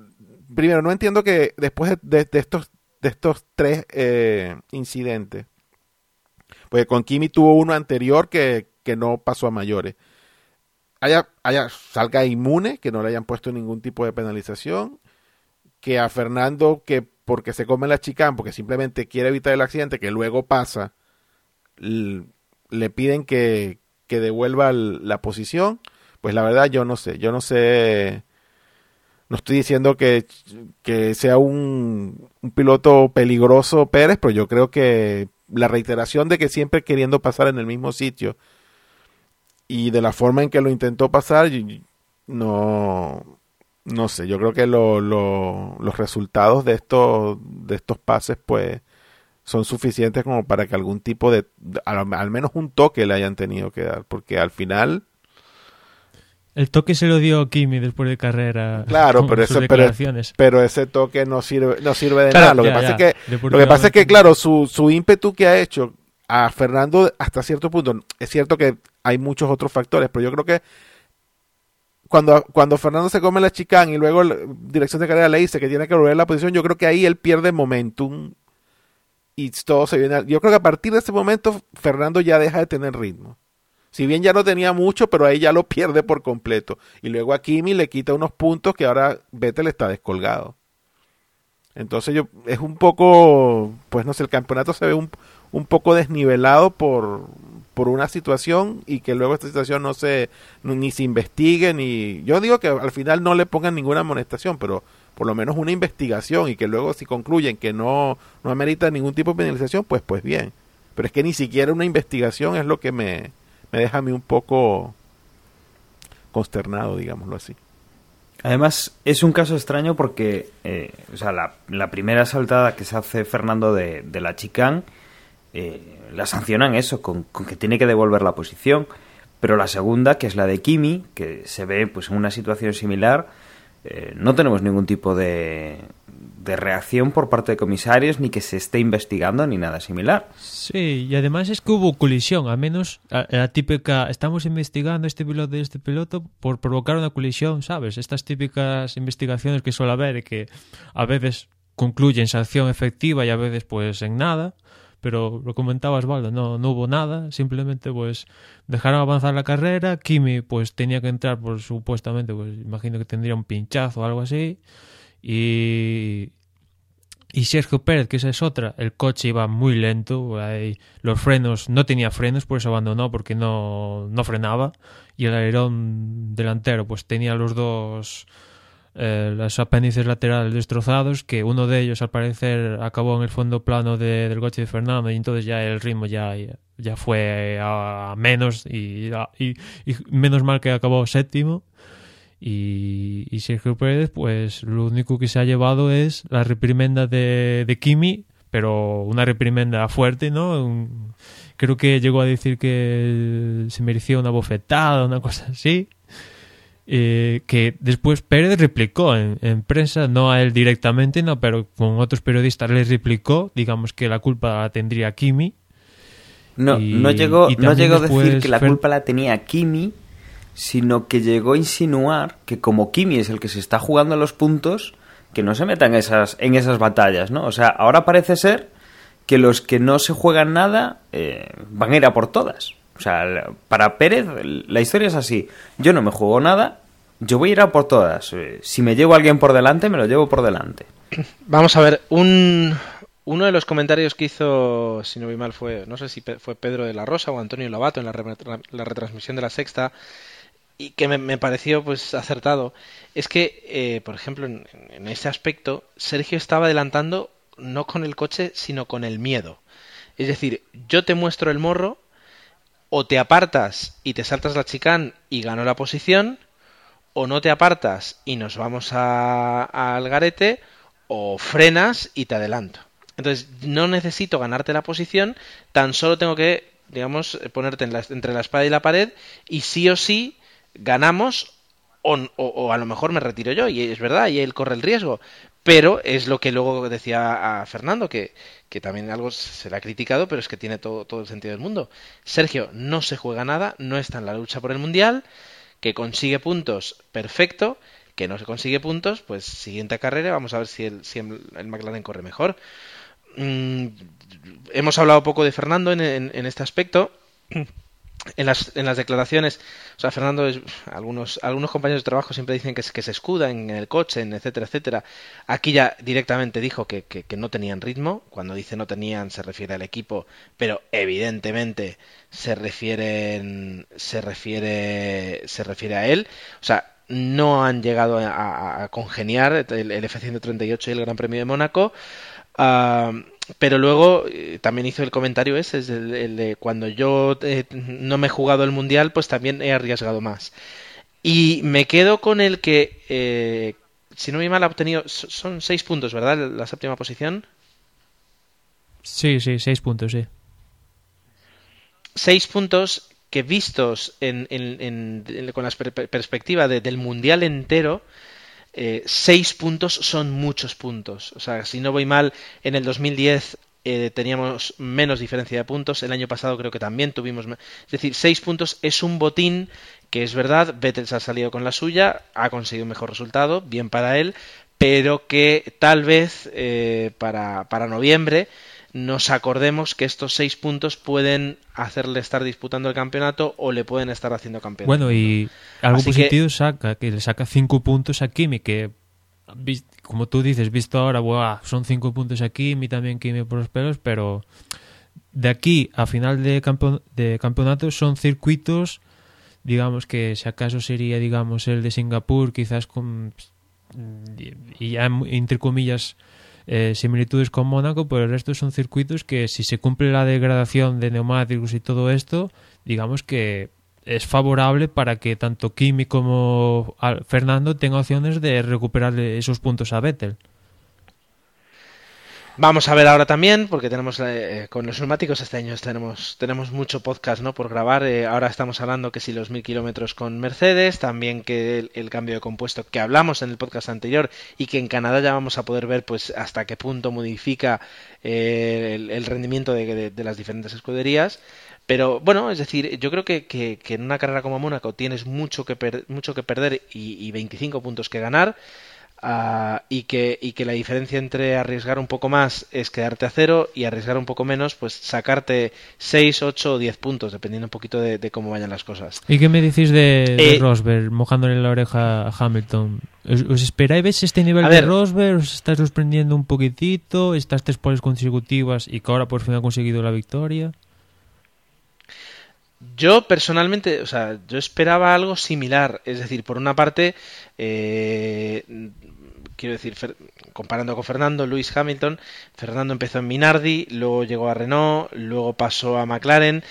Speaker 4: primero, no entiendo que después de, estos, de estos tres eh, incidentes, pues con Kimi tuvo uno anterior que, que no pasó a mayores, haya, salga inmune, que no le hayan puesto ningún tipo de penalización, que a Fernando, que porque se come la chicán, porque simplemente quiere evitar el accidente, que luego pasa, le piden que, que devuelva la posición, pues la verdad yo no sé, yo no sé, no estoy diciendo que, que sea un, un, piloto peligroso Pérez, pero yo creo que la reiteración de que siempre queriendo pasar en el mismo sitio y de la forma en que lo intentó pasar, no, no sé, yo creo que lo, lo, los resultados de estos, de estos pases, pues, son suficientes como para que algún tipo de, al, menos un toque le hayan tenido que dar, porque al final...
Speaker 3: El toque se lo dio Kimi después de carrera.
Speaker 4: Claro, pero, ese, pero, ese toque no sirve, no sirve de nada. Lo que pasa es que, lo que pasa es que, claro, su, su ímpetu que ha hecho a Fernando hasta cierto punto, es cierto que hay muchos otros factores, pero yo creo que cuando, cuando Fernando se come la chicán y luego la dirección de carrera le dice que tiene que volver a la posición, yo creo que ahí él pierde momentum y todo se viene. Yo creo que a partir de ese momento Fernando ya deja de tener ritmo. Si bien ya no tenía mucho, pero ahí ya lo pierde por completo. Y luego a Kimi le quita unos puntos que ahora Vettel está descolgado. Entonces yo es un poco, pues no sé, el campeonato se ve un, un poco desnivelado por, por una situación y que luego esta situación no se ni se investigue ni yo digo que al final no le pongan ninguna amonestación pero por lo menos una investigación y que luego si concluyen que no no amerita ningún tipo de penalización pues pues bien. Pero es que ni siquiera una investigación es lo que me, me deja a mí un poco consternado digámoslo así.
Speaker 2: Además, es un caso extraño porque eh, o sea, la, la, primera saltada que se hace Fernando de, de la chicán eh, la sancionan eso, con, que tiene que devolver la posición. Pero la segunda, que es la de Kimi, que se ve pues en una situación similar, eh, no tenemos ningún tipo de, de reacción por parte de comisarios, ni que se esté investigando, ni nada similar.
Speaker 3: Sí, y además es que hubo colisión, al menos la típica, estamos investigando este piloto y este piloto por provocar una colisión, ¿sabes? Estas típicas investigaciones que suele haber que a veces concluyen sanción efectiva y a veces pues en nada pero lo comentaba Osvaldo, no, no hubo nada, simplemente pues dejaron avanzar la carrera, Kimi pues tenía que entrar, por supuestamente, pues imagino que tendría un pinchazo o algo así, y, y Sergio Pérez, que esa es otra, el coche iba muy lento, los frenos, no tenía frenos, por eso abandonó, porque no, no frenaba, y el alerón delantero pues tenía los dos eh, los apéndices laterales destrozados, que uno de ellos al parecer acabó en el fondo plano del coche de Fernando y entonces ya el ritmo ya, ya fue a, menos y, y, menos mal que acabó séptimo. Y, y, Sergio Pérez, pues lo único que se ha llevado es la reprimenda de, de Kimi, pero una reprimenda fuerte, ¿no? creo que llegó a decir que se merecía una bofetada, una cosa así. Eh, que después Pérez replicó en, prensa, no a él directamente, no, pero con otros periodistas le replicó, digamos que la culpa la tendría Kimi.
Speaker 2: No, no llegó, no llegó a decir que la culpa la tenía Kimi, sino que llegó a insinuar que como Kimi es el que se está jugando los puntos, que no se metan en esas, en esas batallas, ¿no? O sea, ahora parece ser que los que no se juegan nada eh, van a ir a por todas. O sea, para Pérez la historia es así. Yo no me juego nada, yo voy a ir a por todas. Eh, si me llevo alguien por delante, me lo llevo por delante.
Speaker 1: Vamos a ver, un, uno de los comentarios que hizo, si no vi mal, fue, no sé si fue Pedro de la Rosa o Antonio Lavato en la, retransmisión de la sexta, y que me, pareció pues acertado, es que, eh, por ejemplo, en, en ese aspecto, Sergio estaba adelantando no con el coche, sino con el miedo. Es decir, yo te muestro el morro, o te apartas y te saltas la chicán y gano la posición, o no te apartas y nos vamos al garete, o frenas y te adelanto. Entonces, no necesito ganarte la posición, tan solo tengo que, digamos, ponerte entre la espada y la pared, y sí o sí ganamos, o, o, a lo mejor me retiro yo, y es verdad, y él corre el riesgo. Pero es lo que luego decía a Fernando, que, que también algo se le ha criticado, pero es que tiene todo, todo el sentido del mundo. Sergio no se juega nada, no está en la lucha por el Mundial, que consigue puntos, perfecto, que no se consigue puntos, pues siguiente carrera, vamos a ver si el, si el McLaren corre mejor. Mm, hemos hablado poco de Fernando en, en este aspecto en las, en las declaraciones, o sea, Fernando, algunos, algunos compañeros de trabajo siempre dicen que, que se escuda en el coche, en etcétera, etcétera. Aquí ya directamente dijo que, que, no tenían ritmo. Cuando dice no tenían, se refiere al equipo, pero evidentemente se refieren, se refiere, se refiere a él. O sea, no han llegado a, congeniar el, el F-138 y el Gran Premio de Mónaco. Ah, pero luego eh, también hizo el comentario ese, es el, de cuando yo eh, no me he jugado el mundial, pues también he arriesgado más. Y me quedo con el que, eh, si no me mal, ha obtenido, son seis puntos, ¿verdad? La séptima posición.
Speaker 3: Sí, sí, seis puntos, sí.
Speaker 1: Seis puntos que vistos en, con la perspectiva del mundial entero, eh, seis puntos son muchos puntos. O sea, si no voy mal, en el 2010 eh, teníamos menos diferencia de puntos. El año pasado creo que también tuvimos. Es decir, seis puntos es un botín que es verdad. Vettel se ha salido con la suya, ha conseguido un mejor resultado, bien para él, pero que tal vez eh, para, para noviembre nos acordemos que estos seis puntos pueden hacerle estar disputando el campeonato o le pueden estar haciendo campeón.
Speaker 3: Bueno, y algo positivo saca, que le saca cinco puntos a Kimi, que como tú dices, visto ahora, son cinco puntos a Kimi, también Kimi por los pelos, pero de aquí a final de, campo, de campeonato son circuitos, digamos que si acaso sería, digamos, el de Singapur, quizás con, y ya entre comillas, eh, similitudes con Mónaco, pero el resto son circuitos que si se cumple la degradación de neumáticos y todo esto, digamos que es favorable para que tanto Kimi como Fernando tengan opciones de recuperar esos puntos a Vettel.
Speaker 1: Vamos a ver ahora también, porque tenemos eh, con los neumáticos este año tenemos, tenemos mucho podcast ¿no? por grabar. Eh, ahora estamos hablando que si los mil kilómetros con Mercedes, también que el, cambio de compuesto que hablamos en el podcast anterior y que en Canadá ya vamos a poder ver pues hasta qué punto modifica eh, el, rendimiento de, las diferentes escuderías. Pero bueno, es decir, yo creo que, que, en una carrera como Mónaco tienes mucho que, mucho que perder y, y 25 puntos que ganar. Ah, y, que, y que la diferencia entre arriesgar un poco más es quedarte a cero y arriesgar un poco menos, pues sacarte 6, 8 o 10 puntos, dependiendo un poquito de, cómo vayan las cosas.
Speaker 3: ¿Y qué me decís de, eh, Rosberg mojándole la oreja a Hamilton? ¿Os, esperáis este nivel de Rosberg? ¿Os estás sorprendiendo un poquitito? ¿Estas tres poles consecutivas y que ahora por fin ha conseguido la victoria?
Speaker 1: Yo personalmente, o sea, yo esperaba algo similar. Es decir, por una parte, eh, quiero decir, comparando con Fernando, Luis Hamilton, Fernando empezó en Minardi, luego llegó a Renault, luego pasó a McLaren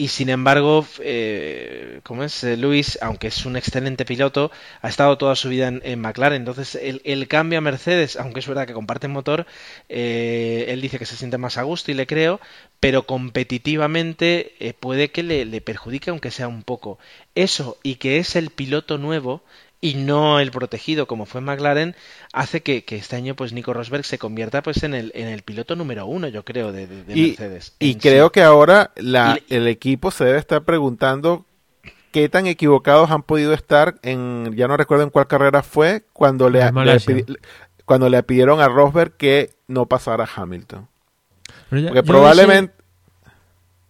Speaker 1: y sin embargo, eh, como es eh, Luis, aunque es un excelente piloto, ha estado toda su vida en, McLaren. Entonces, el, cambio a Mercedes, aunque es verdad que comparten motor, eh, él dice que se siente más a gusto y le creo, pero competitivamente eh, puede que le, le perjudique, aunque sea un poco. Eso y que es el piloto nuevo y no el protegido como fue McLaren hace que, este año pues Nico Rosberg se convierta pues en el, en el piloto número uno yo creo de, Mercedes
Speaker 4: y creo que ahora la, el equipo se debe estar preguntando qué tan equivocados han podido estar en ya no recuerdo en cuál carrera fue cuando le, cuando le pidieron a Rosberg que no pasara a Hamilton porque probablemente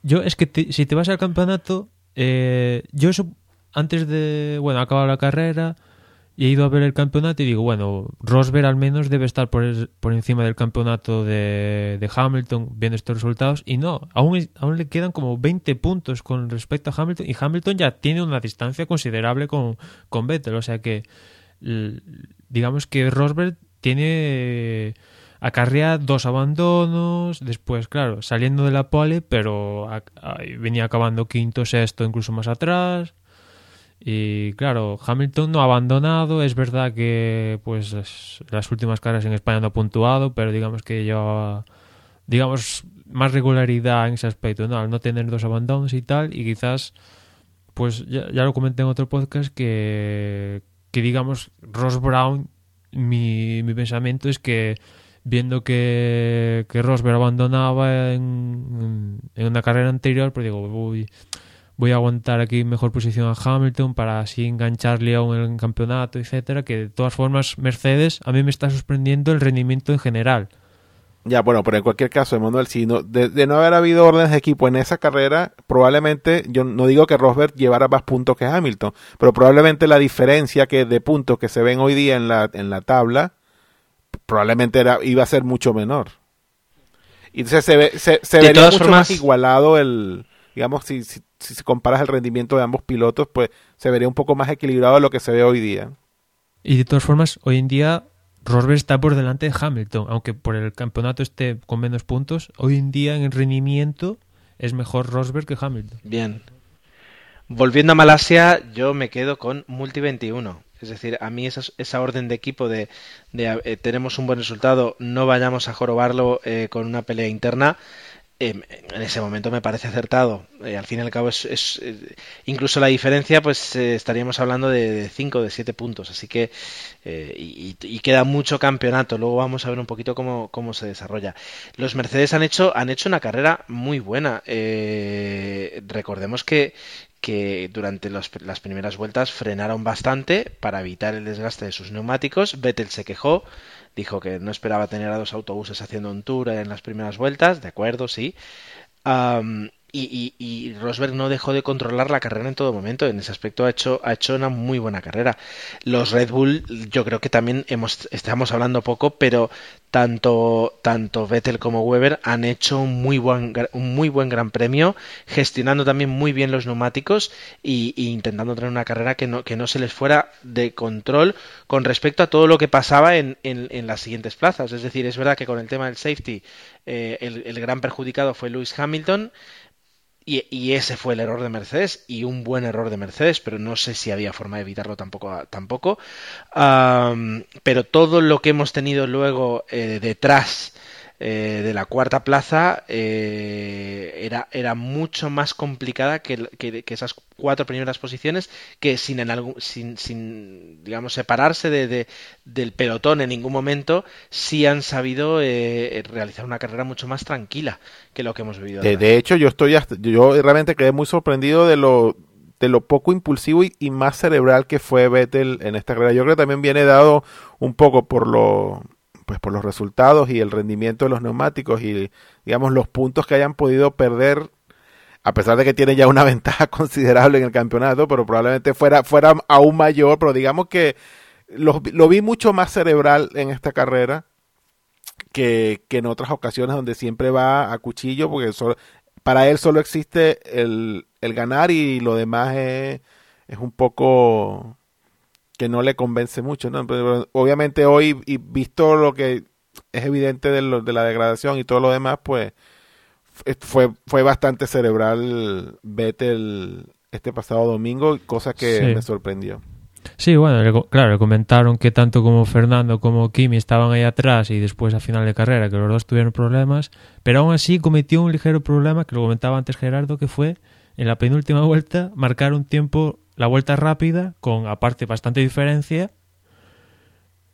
Speaker 3: yo es que si te vas al campeonato eh, yo eso antes de, bueno, acabado la carrera y he ido a ver el campeonato y digo, bueno, Rosberg al menos debe estar por, por encima del campeonato de, de, Hamilton viendo estos resultados y no, aún, aún le quedan como 20 puntos con respecto a Hamilton y Hamilton ya tiene una distancia considerable con, con Vettel, o sea que digamos que Rosberg tiene acarrea dos abandonos, después, claro, saliendo de la pole, pero venía acabando quinto, sexto, incluso más atrás. Y claro, Hamilton no ha abandonado, es verdad que pues las últimas carreras en España no ha puntuado, pero digamos que lleva digamos más regularidad en ese aspecto, ¿no? Al no tener dos abandonos y tal, y quizás pues ya, lo comenté en otro podcast que, que digamos Ross Brown mi, mi pensamiento es que viendo que, que Rosberg abandonaba en, en, una carrera anterior, pues digo, uy, voy a aguantar aquí mejor posición a Hamilton para así engancharle aún en el campeonato, etcétera, que de todas formas Mercedes a mí me está sorprendiendo el rendimiento en general.
Speaker 4: Ya, bueno, pero en cualquier caso, Emanuel, si no, de, no haber habido órdenes de equipo en esa carrera, probablemente, yo no digo que Rosberg llevara más puntos que Hamilton, pero probablemente la diferencia que de puntos que se ven hoy día en la, en la tabla, probablemente era, iba a ser mucho menor. Y entonces se, ve, se, vería mucho más igualado el, digamos, si, si, si comparas el rendimiento de ambos pilotos, pues se vería un poco más equilibrado de lo que se ve hoy día.
Speaker 3: Y de todas formas, hoy en día Rosberg está por delante de Hamilton, aunque por el campeonato esté con menos puntos, hoy en día en el rendimiento es mejor Rosberg que Hamilton.
Speaker 1: Bien. Volviendo a Malasia, yo me quedo con Multi 21. Es decir, a mí esa, esa orden de equipo de, eh, tenemos un buen resultado, no vayamos a jorobarlo eh, con una pelea interna, en ese momento me parece acertado. Eh, al fin y al cabo, es, eh, incluso la diferencia, pues eh, estaríamos hablando de 5 de 7 puntos. Así que, y, queda mucho campeonato. Luego vamos a ver un poquito cómo, se desarrolla. Los Mercedes han hecho, han hecho una carrera muy buena. recordemos que, que durante las primeras vueltas frenaron bastante para evitar el desgaste de sus neumáticos. Vettel se quejó dijo que no esperaba tener a dos autobuses haciendo un tour en las primeras vueltas, de acuerdo, sí. Y, Rosberg no dejó de controlar la carrera en todo momento. En ese aspecto ha hecho, ha hecho una muy buena carrera. Los Red Bull, yo creo que también hemos, estamos hablando poco, pero tanto, tanto Vettel como Weber han hecho un muy buen, un muy buen gran premio, gestionando también muy bien los neumáticos y, intentando tener una carrera que no, que no se les fuera de control con respecto a todo lo que pasaba en, en, las siguientes plazas. Es decir, es verdad que con el tema del safety eh, el, el gran perjudicado fue Lewis Hamilton. Y, ese fue el error de Mercedes y un buen error de Mercedes, pero no sé si había forma de evitarlo tampoco. tampoco. pero todo lo que hemos tenido luego eh, detrás eh, de la cuarta plaza eh, era, era mucho más complicada que, esas cuatro primeras posiciones que sin, en algún, sin, sin digamos separarse de, del pelotón en ningún momento sí han sabido eh, realizar una carrera mucho más tranquila que lo que hemos vivido.
Speaker 4: De, hecho yo estoy yo realmente quedé muy sorprendido de lo de lo poco impulsivo y, y, más cerebral que fue Vettel en esta carrera. Yo creo que también viene dado un poco por lo pues por los resultados y el rendimiento de los neumáticos y digamos los puntos que hayan podido perder a pesar de que tiene ya una ventaja considerable en el campeonato, pero probablemente fuera, fuera aún mayor, pero digamos que lo, lo vi mucho más cerebral en esta carrera que, que, en otras ocasiones donde siempre va a cuchillo, porque para él solo existe el, el ganar y lo demás es, es un poco que no le convence mucho, ¿no? Pero obviamente hoy, y visto lo que es evidente de, lo, de la degradación y todo lo demás, pues fue, fue bastante cerebral Vettel este pasado domingo, cosa que me sorprendió.
Speaker 3: Sí, bueno, claro, le comentaron que tanto como Fernando como Kimi estaban ahí atrás y después a final de carrera que los dos tuvieron problemas, pero aún así cometió un ligero problema, que lo comentaba antes Gerardo, que fue en la penúltima vuelta marcar un tiempo la vuelta rápida con aparte bastante diferencia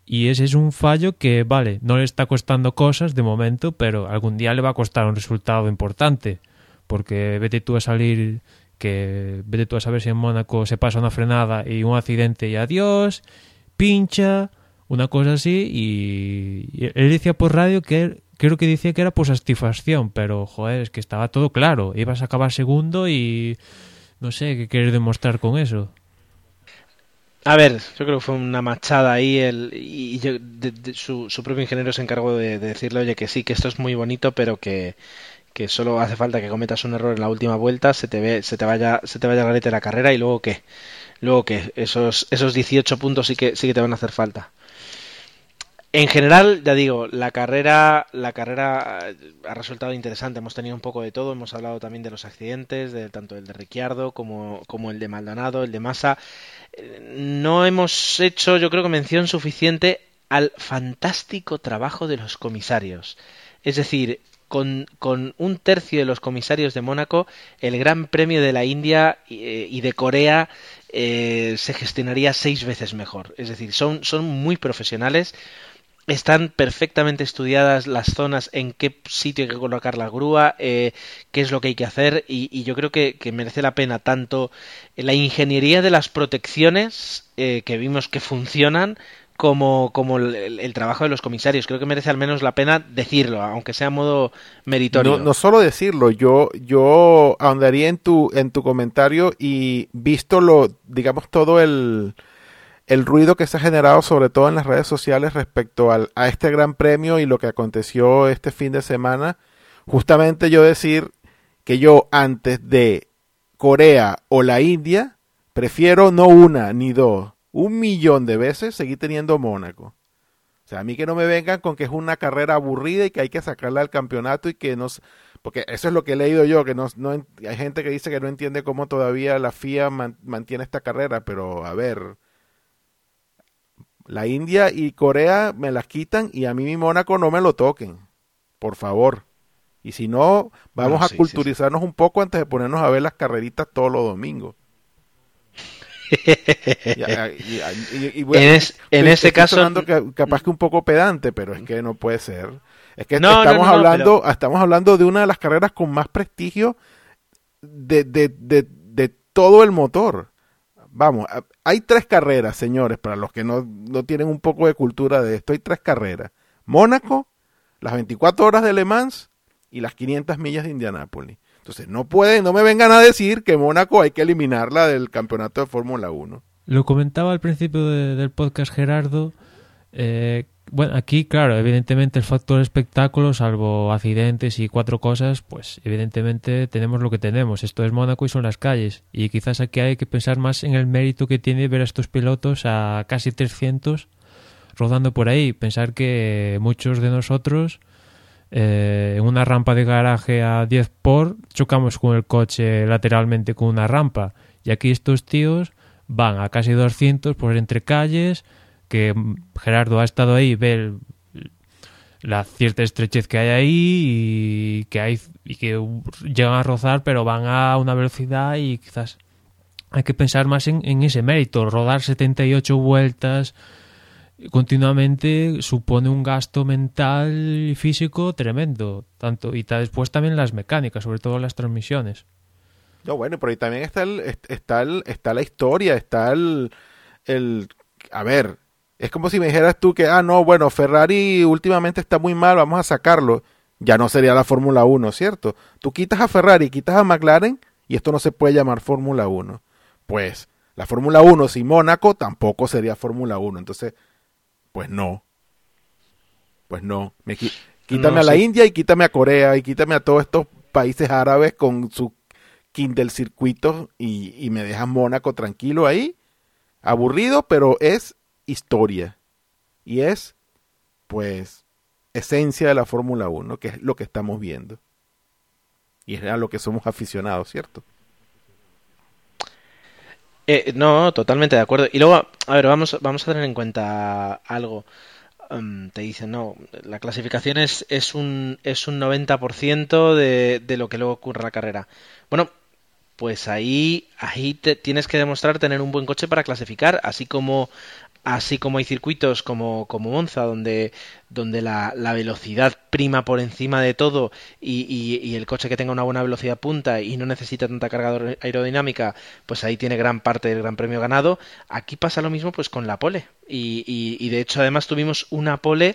Speaker 3: y ese es un fallo que, vale, no le está costando cosas de momento, pero algún día le va a costar un resultado importante. Porque vete tú a salir, que vete tú a saber si en Mónaco se pasa una frenada y un accidente y adiós, pincha, una cosa así. Y, él decía por radio que creo que decía que era por satisfacción, pero joder, es que estaba todo claro. Ibas a acabar segundo y no sé qué quieres demostrar con eso.
Speaker 1: A ver, yo creo que fue una machada ahí el, y su, propio ingeniero se encargó de, decirle, oye, que sí, que esto es muy bonito, pero que, que solo hace falta que cometas un error en la última vuelta, se te, ve, se te vaya se te vaya la letra de la carrera y luego qué. Luego que esos, esos 18 puntos sí que, sí que te van a hacer falta. En general, ya digo, la carrera, la carrera ha resultado interesante. Hemos tenido un poco de todo. Hemos hablado también de los accidentes, de tanto el de Ricciardo como, el de Maldonado, el de Massa. No hemos hecho, yo creo que mención suficiente al fantástico trabajo de los comisarios. Es decir, con, un tercio de los comisarios de Mónaco, el Gran Premio de la India y, eh, de Corea eh, se gestionaría seis veces mejor. Es decir, son muy profesionales están perfectamente estudiadas las zonas en qué sitio hay que colocar la grúa, eh, qué es lo que hay que hacer y, yo creo que, merece la pena tanto la ingeniería de las protecciones eh, que vimos que funcionan como, como el, trabajo de los comisarios. Creo que merece al menos la pena decirlo, aunque sea a modo meritorio.
Speaker 4: No, no solo decirlo, yo, yo ahondaría en tu, en tu comentario y visto lo, digamos, todo el el ruido que se ha generado sobre todo en las redes sociales respecto al, a este gran premio y lo que aconteció este fin de semana, justamente yo decir que yo antes de Corea o la India, prefiero no una ni dos, un millón de veces seguir teniendo Mónaco. O sea, a mí que no me vengan con que es una carrera aburrida y que hay que sacarla al campeonato y que no... Porque eso es lo que he leído yo, que no, no hay gente que dice que no entiende cómo todavía la FIA mantiene esta carrera, pero a ver, la India y Corea me las quitan y a mí mi Mónaco no me lo toquen. Por favor. Y si no, vamos a culturizarnos un poco antes de ponernos a ver las carreritas todos los domingos.
Speaker 1: en, ese caso
Speaker 4: capaz que un poco pedante pero es que no puede ser es que estamos hablando estamos hablando de una de las carreras con más prestigio de, de, de, de todo el motor Vamos, hay tres carreras, señores, para los que no, tienen un poco de cultura de esto, hay tres carreras. Mónaco, las 24 horas de Le Mans y las 500 millas de Indianápolis. Entonces, no pueden, no me vengan a decir que Mónaco hay que eliminarla del campeonato de Fórmula 1.
Speaker 3: Lo comentaba al principio del podcast Gerardo. Eh, bueno, aquí, claro, evidentemente el factor espectáculo, salvo accidentes y cuatro cosas, pues evidentemente tenemos lo que tenemos. Esto es Mónaco y son las calles. Y quizás aquí hay que pensar más en el mérito que tiene ver a estos pilotos a casi 300 rodando por ahí. Pensar que muchos de nosotros eh, en una rampa de garaje a 10 por chocamos con el coche lateralmente con una rampa. Y aquí estos tíos van a casi 200 por entre calles, que Gerardo ha estado ahí, ve la cierta estrechez que hay ahí y que hay y que llegan a rozar, pero van a una velocidad y quizás hay que pensar más en, ese mérito, rodar 78 vueltas continuamente supone un gasto mental y físico tremendo, tanto y después también las mecánicas, sobre todo las transmisiones.
Speaker 4: No, bueno, pero ahí también está el, está el, está la historia, está el, el a ver, es como si me dijeras tú que ah no, bueno, Ferrari últimamente está muy mal, vamos a sacarlo. Ya no sería la Fórmula 1, ¿cierto? Tú quitas a Ferrari, quitas a McLaren y esto no se puede llamar Fórmula 1. Pues la Fórmula 1 sin Mónaco tampoco sería Fórmula 1. Entonces, pues no. Pues no. Me, quítame a la India y quítame a Corea y quítame a todos estos países árabes con su Kindle circuito y, y me dejas Mónaco tranquilo ahí. Aburrido, pero es historia. Y es, pues, esencia de la Fórmula 1, que es lo que estamos viendo. Y es a lo que somos aficionados, ¿cierto?
Speaker 1: Eh, no, totalmente de acuerdo. Y luego, a ver, vamos, vamos a tener en cuenta algo. Um, te dicen, no, la clasificación es, es, un, es un 90% de, de lo que luego ocurre en la carrera. Bueno, pues ahí, ahí te, tienes que demostrar tener un buen coche para clasificar, así como así como hay circuitos como, como Monza, donde, donde la, velocidad prima por encima de todo y, y, el coche que tenga una buena velocidad punta y no necesita tanta carga aerodinámica, pues ahí tiene gran parte del Gran Premio ganado. Aquí pasa lo mismo pues con la pole. Y, y de hecho además tuvimos una pole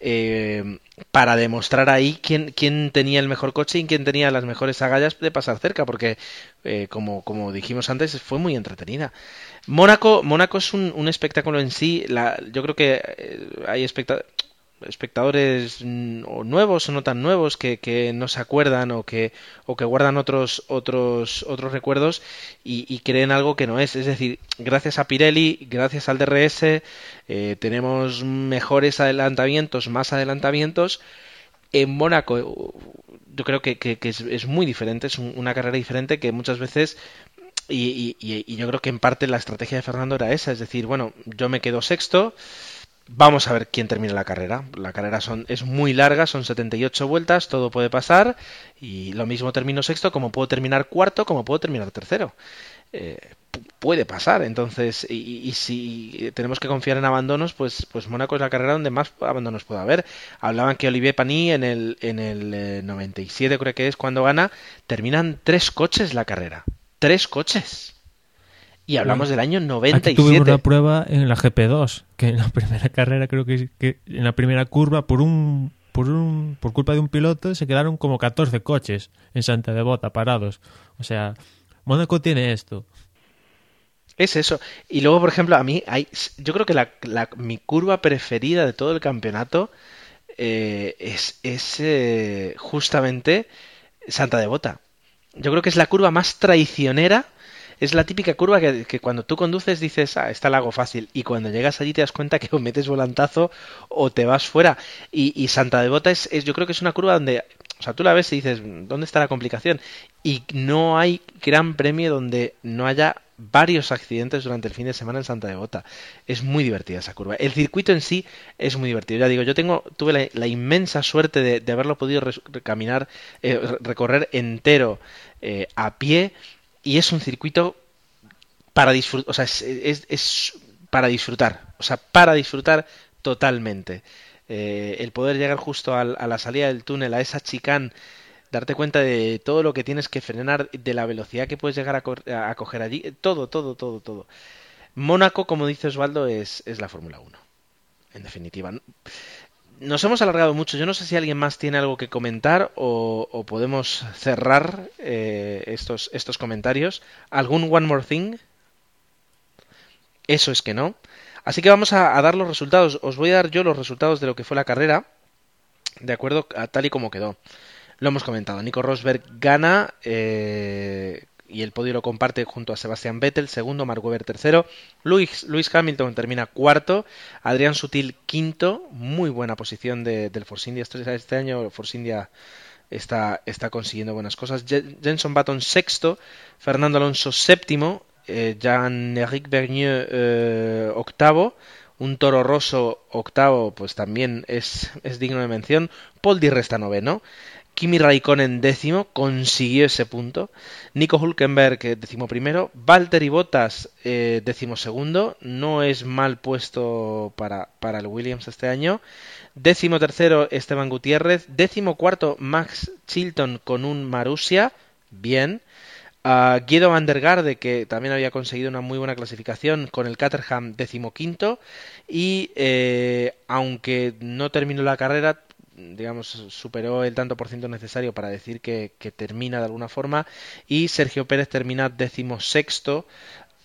Speaker 1: eh, para demostrar ahí quién, quién tenía el mejor coche y quién tenía las mejores agallas de pasar cerca, porque eh, como, como dijimos antes, fue muy entretenida. Mónaco, Mónaco es un, un espectáculo en sí. La, yo creo que eh, hay espectadores mm, o nuevos o no tan nuevos que, que, no se acuerdan o que, o que guardan otros, otros, otros recuerdos y, y, creen algo que no es. Es decir, gracias a Pirelli, gracias al DRS, eh, tenemos mejores adelantamientos, más adelantamientos. En Mónaco yo creo que, que, es, es, muy diferente, es una carrera diferente que muchas veces y, y, yo creo que en parte la estrategia de Fernando era esa, es decir, bueno, yo me quedo sexto, vamos a ver quién termina la carrera. La carrera son, es muy larga, son 78 vueltas, todo puede pasar, y lo mismo termino sexto como puedo terminar cuarto, como puedo terminar tercero. Eh, puede pasar, entonces, y, si tenemos que confiar en abandonos, pues, pues Mónaco es la carrera donde más abandonos puede haber. Hablaban que Olivier Panis en el, en el 97, eh, creo que es cuando gana, terminan tres coches la carrera tres coches. Y hablamos del año 97. Aquí
Speaker 3: tuvimos una prueba en la GP2, que en la primera carrera creo que, que en la primera curva por un por un por culpa de un piloto se quedaron como 14 coches en Santa Devota parados. O sea, Mónaco tiene esto.
Speaker 1: Es eso. Y luego, por ejemplo, a mí hay yo creo que la, mi curva preferida de todo el campeonato eh, es, es eh, justamente Santa Devota yo creo que es la curva más traicionera. Es la típica curva que, cuando tú conduces dices, ah, está el lago fácil. Y cuando llegas allí te das cuenta que o metes volantazo o te vas fuera. Y, Santa Devota es, es, yo creo que es una curva donde, o sea, tú la ves y dices, ¿dónde está la complicación? Y no hay gran premio donde no haya varios accidentes durante el fin de semana en Santa Devota. Es muy divertida esa curva. El circuito en sí es muy divertido. Ya digo, yo tengo, tuve la, inmensa suerte de, haberlo podido caminar, eh, recorrer entero eh, a pie y es un circuito para disfrutar, o sea, es, para disfrutar, o sea, para disfrutar totalmente. Eh, el poder llegar justo a, la salida del túnel, a esa chicane darte cuenta de todo lo que tienes que frenar, de la velocidad que puedes llegar a, coger allí, todo, todo, todo, todo. Mónaco, como dice Osvaldo, es, es la Fórmula 1, en definitiva. Nos hemos alargado mucho. Yo no sé si alguien más tiene algo que comentar o, podemos cerrar eh, estos, estos comentarios. ¿Algún one more thing? Eso es que no. Así que vamos a, dar los resultados. Os voy a dar yo los resultados de lo que fue la carrera, de acuerdo a tal y como quedó. Lo hemos comentado. Nico Rosberg gana eh, y el podio lo comparte junto a Sebastián Vettel, segundo, Mark Webber tercero, Luis, Hamilton termina cuarto, Adrián Sutil quinto, muy buena posición del Force India. Este, este año, Force India está, está consiguiendo buenas cosas, Jenson Button sexto, Fernando Alonso séptimo, eh, Jean-Éric Bernier eh, octavo, un Toro Rosso octavo, pues también es, es digno de mención, Paul Di Resta noveno, Kimi Raikkonen décimo, consiguió ese punto. Nico Hulkenberg eh, décimo primero. Valtteri Bottas eh, décimo segundo. No es mal puesto para, para, el Williams este año. Décimo tercero Esteban Gutiérrez. Décimo cuarto Max Chilton con un Marussia. Bien. Guido van que también había conseguido una muy buena clasificación con el Caterham decimoquinto. Y eh, aunque no terminó la carrera, digamos, superó el tanto por ciento necesario para decir que, termina de alguna forma y Sergio Pérez termina decimosexto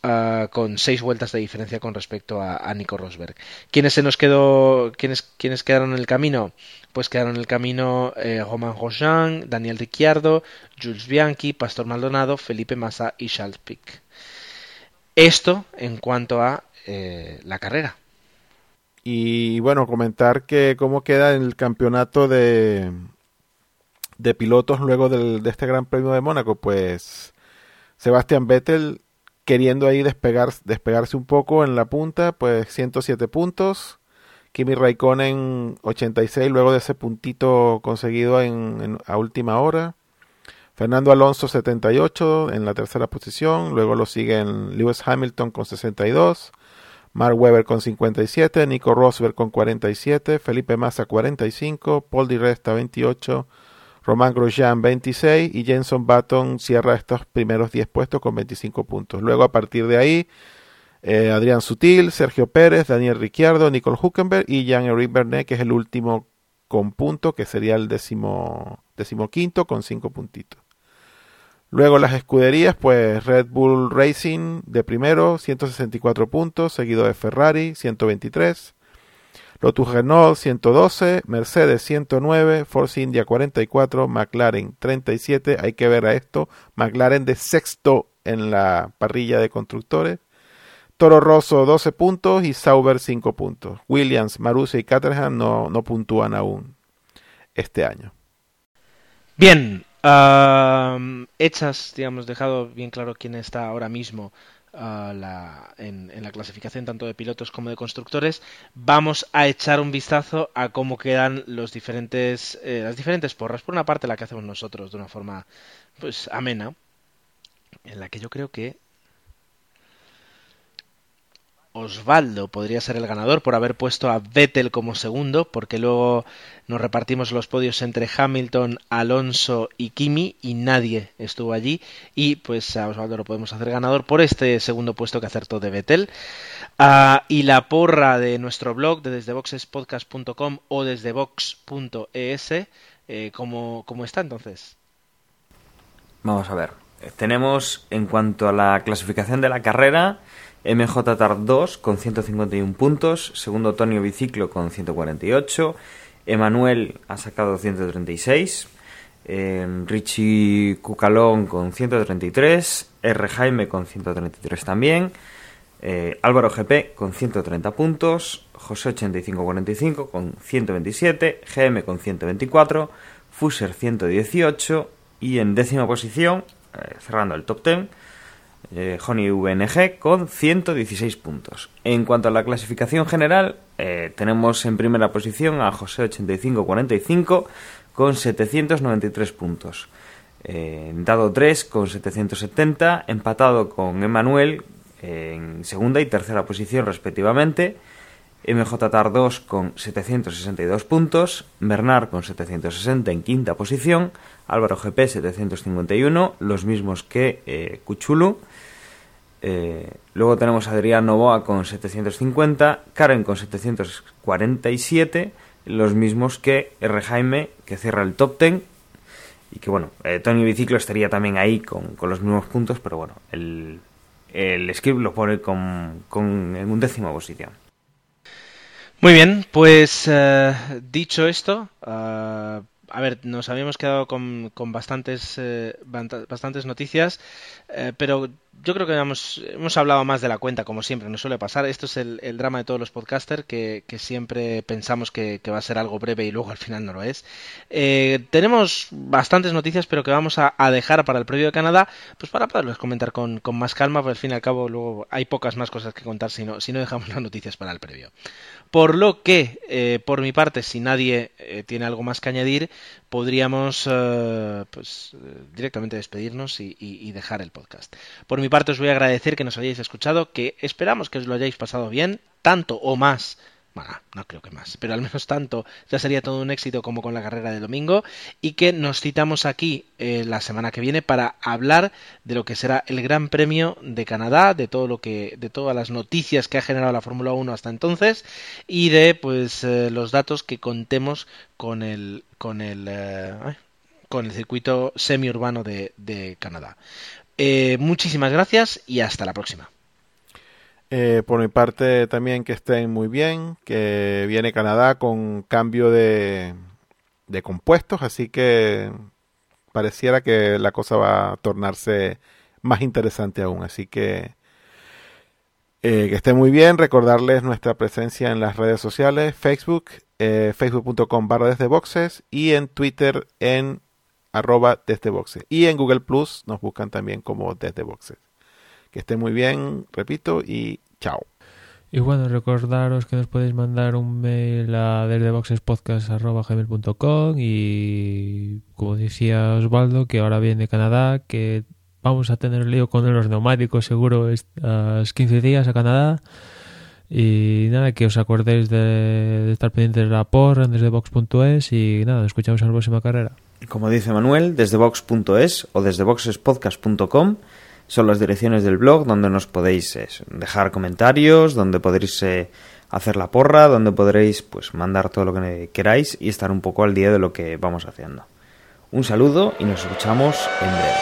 Speaker 1: Uh, con seis vueltas de diferencia con respecto a, Nico Rosberg. ¿Quiénes se nos quedó, quiénes, quedaron en el camino? Pues quedaron en el camino eh, Romain Grosjean, Daniel Ricciardo, Jules Bianchi, Pastor Maldonado, Felipe Massa y Charles Pic. Esto en cuanto a eh, la carrera.
Speaker 4: Y bueno, comentar que cómo queda el campeonato de, de pilotos luego del, de este Gran Premio de Mónaco. Pues Sebastián Vettel queriendo ahí despegar, despegarse un poco en la punta, pues 107 puntos. Kimi Raikkonen 86 luego de ese puntito conseguido en, a última hora. Fernando Alonso 78 en la tercera posición, luego lo siguen Lewis Hamilton con 62, Mark Webber con 57, Nico Rosberg con 47, Felipe Massa 45, Paul Di Resta 28, Romain Grosjean 26 y Jenson Button cierra estos primeros 10 puestos con 25 puntos. Luego a partir de ahí eh, Adrián Sutil, Sergio Pérez, Daniel Ricciardo, Nicole Huckenberg y Jean-Éric Bernet que es el último con punto que sería el décimo, quinto con 5 puntitos. Luego las escuderías, pues Red Bull Racing de primero, 164 puntos, seguido de Ferrari, 123. Lotus Renault 112, Mercedes 109, Force India 44, McLaren 37, hay que ver a esto, McLaren de sexto en la parrilla de constructores, Toro Rosso 12 puntos. Y Sauber 5 puntos. Williams, Marussia y Caterham no, no puntúan aún este año.
Speaker 1: Bien, hechas, digamos, dejado bien claro quién está ahora mismo la, en, la clasificación tanto de pilotos como de constructores, vamos a echar un vistazo a cómo quedan los diferentes, eh, las diferentes porras. Por una parte, la que hacemos nosotros de una forma pues amena, en la que yo creo que Osvaldo podría ser el ganador por haber puesto a Vettel como segundo, porque luego nos repartimos los podios entre Hamilton, Alonso y Kimi y nadie estuvo allí. Y pues a Osvaldo lo podemos hacer ganador por este segundo puesto que acertó de Vettel. Ah, y la porra de nuestro blog de desdeboxespodcast.com o desdebox.es, eh, ¿cómo, ¿cómo está entonces?
Speaker 2: Vamos a ver. Tenemos en cuanto a la clasificación de la carrera MJ Tar 2 con 151 puntos, segundo Tonio Biciclo con 148, Emanuel ha sacado 136, eh, Richie Cucalón con 133, R. Jaime con 133 también, eh, Álvaro GP con 130 puntos, José 8545 con 127, GM con 124, Fuser 118 y en décima posición, eh, cerrando el top 10, eh, Honey VNG con 116 puntos. En cuanto a la clasificación general, eh, tenemos en primera posición a José 8545 con 793 puntos. Eh, dado 3 con 770, empatado con Emanuel en segunda y tercera posición respectivamente. MJ Tar 2 con 762 puntos, Bernard con 760 en quinta posición, Álvaro GP 751, los mismos que eh, Cuchulu. Eh, luego tenemos a Adrián Novoa con 750, Karen con 747, los mismos que R. Jaime, que cierra el top 10. Y que bueno, eh, Tony Biciclo estaría también ahí con, los mismos puntos, pero bueno, el, el script lo pone con, con, en un décimo posición.
Speaker 1: Muy bien, pues eh, dicho esto, uh, a ver, nos habíamos quedado con, con bastantes, eh, bastantes noticias, eh, pero yo creo que hemos, hemos hablado más de la cuenta, como siempre, nos suele pasar. Esto es el, drama de todos los podcasters, que, siempre pensamos que, va a ser algo breve y luego al final no lo es. Eh, tenemos bastantes noticias, pero que vamos a, dejar para el previo de Canadá, pues para poderlos comentar con, con más calma, porque al fin y al cabo luego hay pocas más cosas que contar si no, si no dejamos las noticias para el previo. Por lo que, eh, por mi parte, si nadie eh, tiene algo más que añadir, podríamos eh, pues, directamente despedirnos y, y, dejar el podcast. Por mi parte, os voy a agradecer que nos hayáis escuchado, que esperamos que os lo hayáis pasado bien, tanto o más bueno, no creo que más, pero al menos tanto ya sería todo un éxito como con la carrera de domingo y que nos citamos aquí eh, la semana que viene para hablar de lo que será el Gran Premio de Canadá, de todo lo que, de todas las noticias que ha generado la Fórmula 1 hasta entonces y de pues eh, los datos que contemos con el con el eh, con el circuito semiurbano de, de Canadá. muchísimas gracias y hasta la próxima.
Speaker 4: Eh, por mi parte también que estén muy bien, que viene Canadá con cambio de, de compuestos, así que pareciera que la cosa va a tornarse más interesante aún. Así que eh, que estén muy bien, recordarles nuestra presencia en las redes sociales, Facebook, eh, facebook.com barra desde boxes y en Twitter en arroba desde boxes. Y en Google Plus nos buscan también como desde boxes. Que estén muy bien, repito, y chao.
Speaker 3: Y bueno, recordaros que nos podéis mandar un mail a desdeboxespodcast.com y como decía Osvaldo, que ahora viene Canadá, que vamos a tener lío con los neumáticos seguro estos 15 días a Canadá. Y nada, que os acordéis de, estar pendientes de la porra en desdebox.es y nada, nos escuchamos en la próxima carrera.
Speaker 2: Como dice Manuel, desde box.es o desde boxespodcast.com son las direcciones del blog donde nos podéis dejar comentarios, donde podréis eh, hacer la porra, donde podréis pues mandar todo lo que queráis y estar un poco al día de lo que vamos haciendo. Un saludo y nos escuchamos en breve.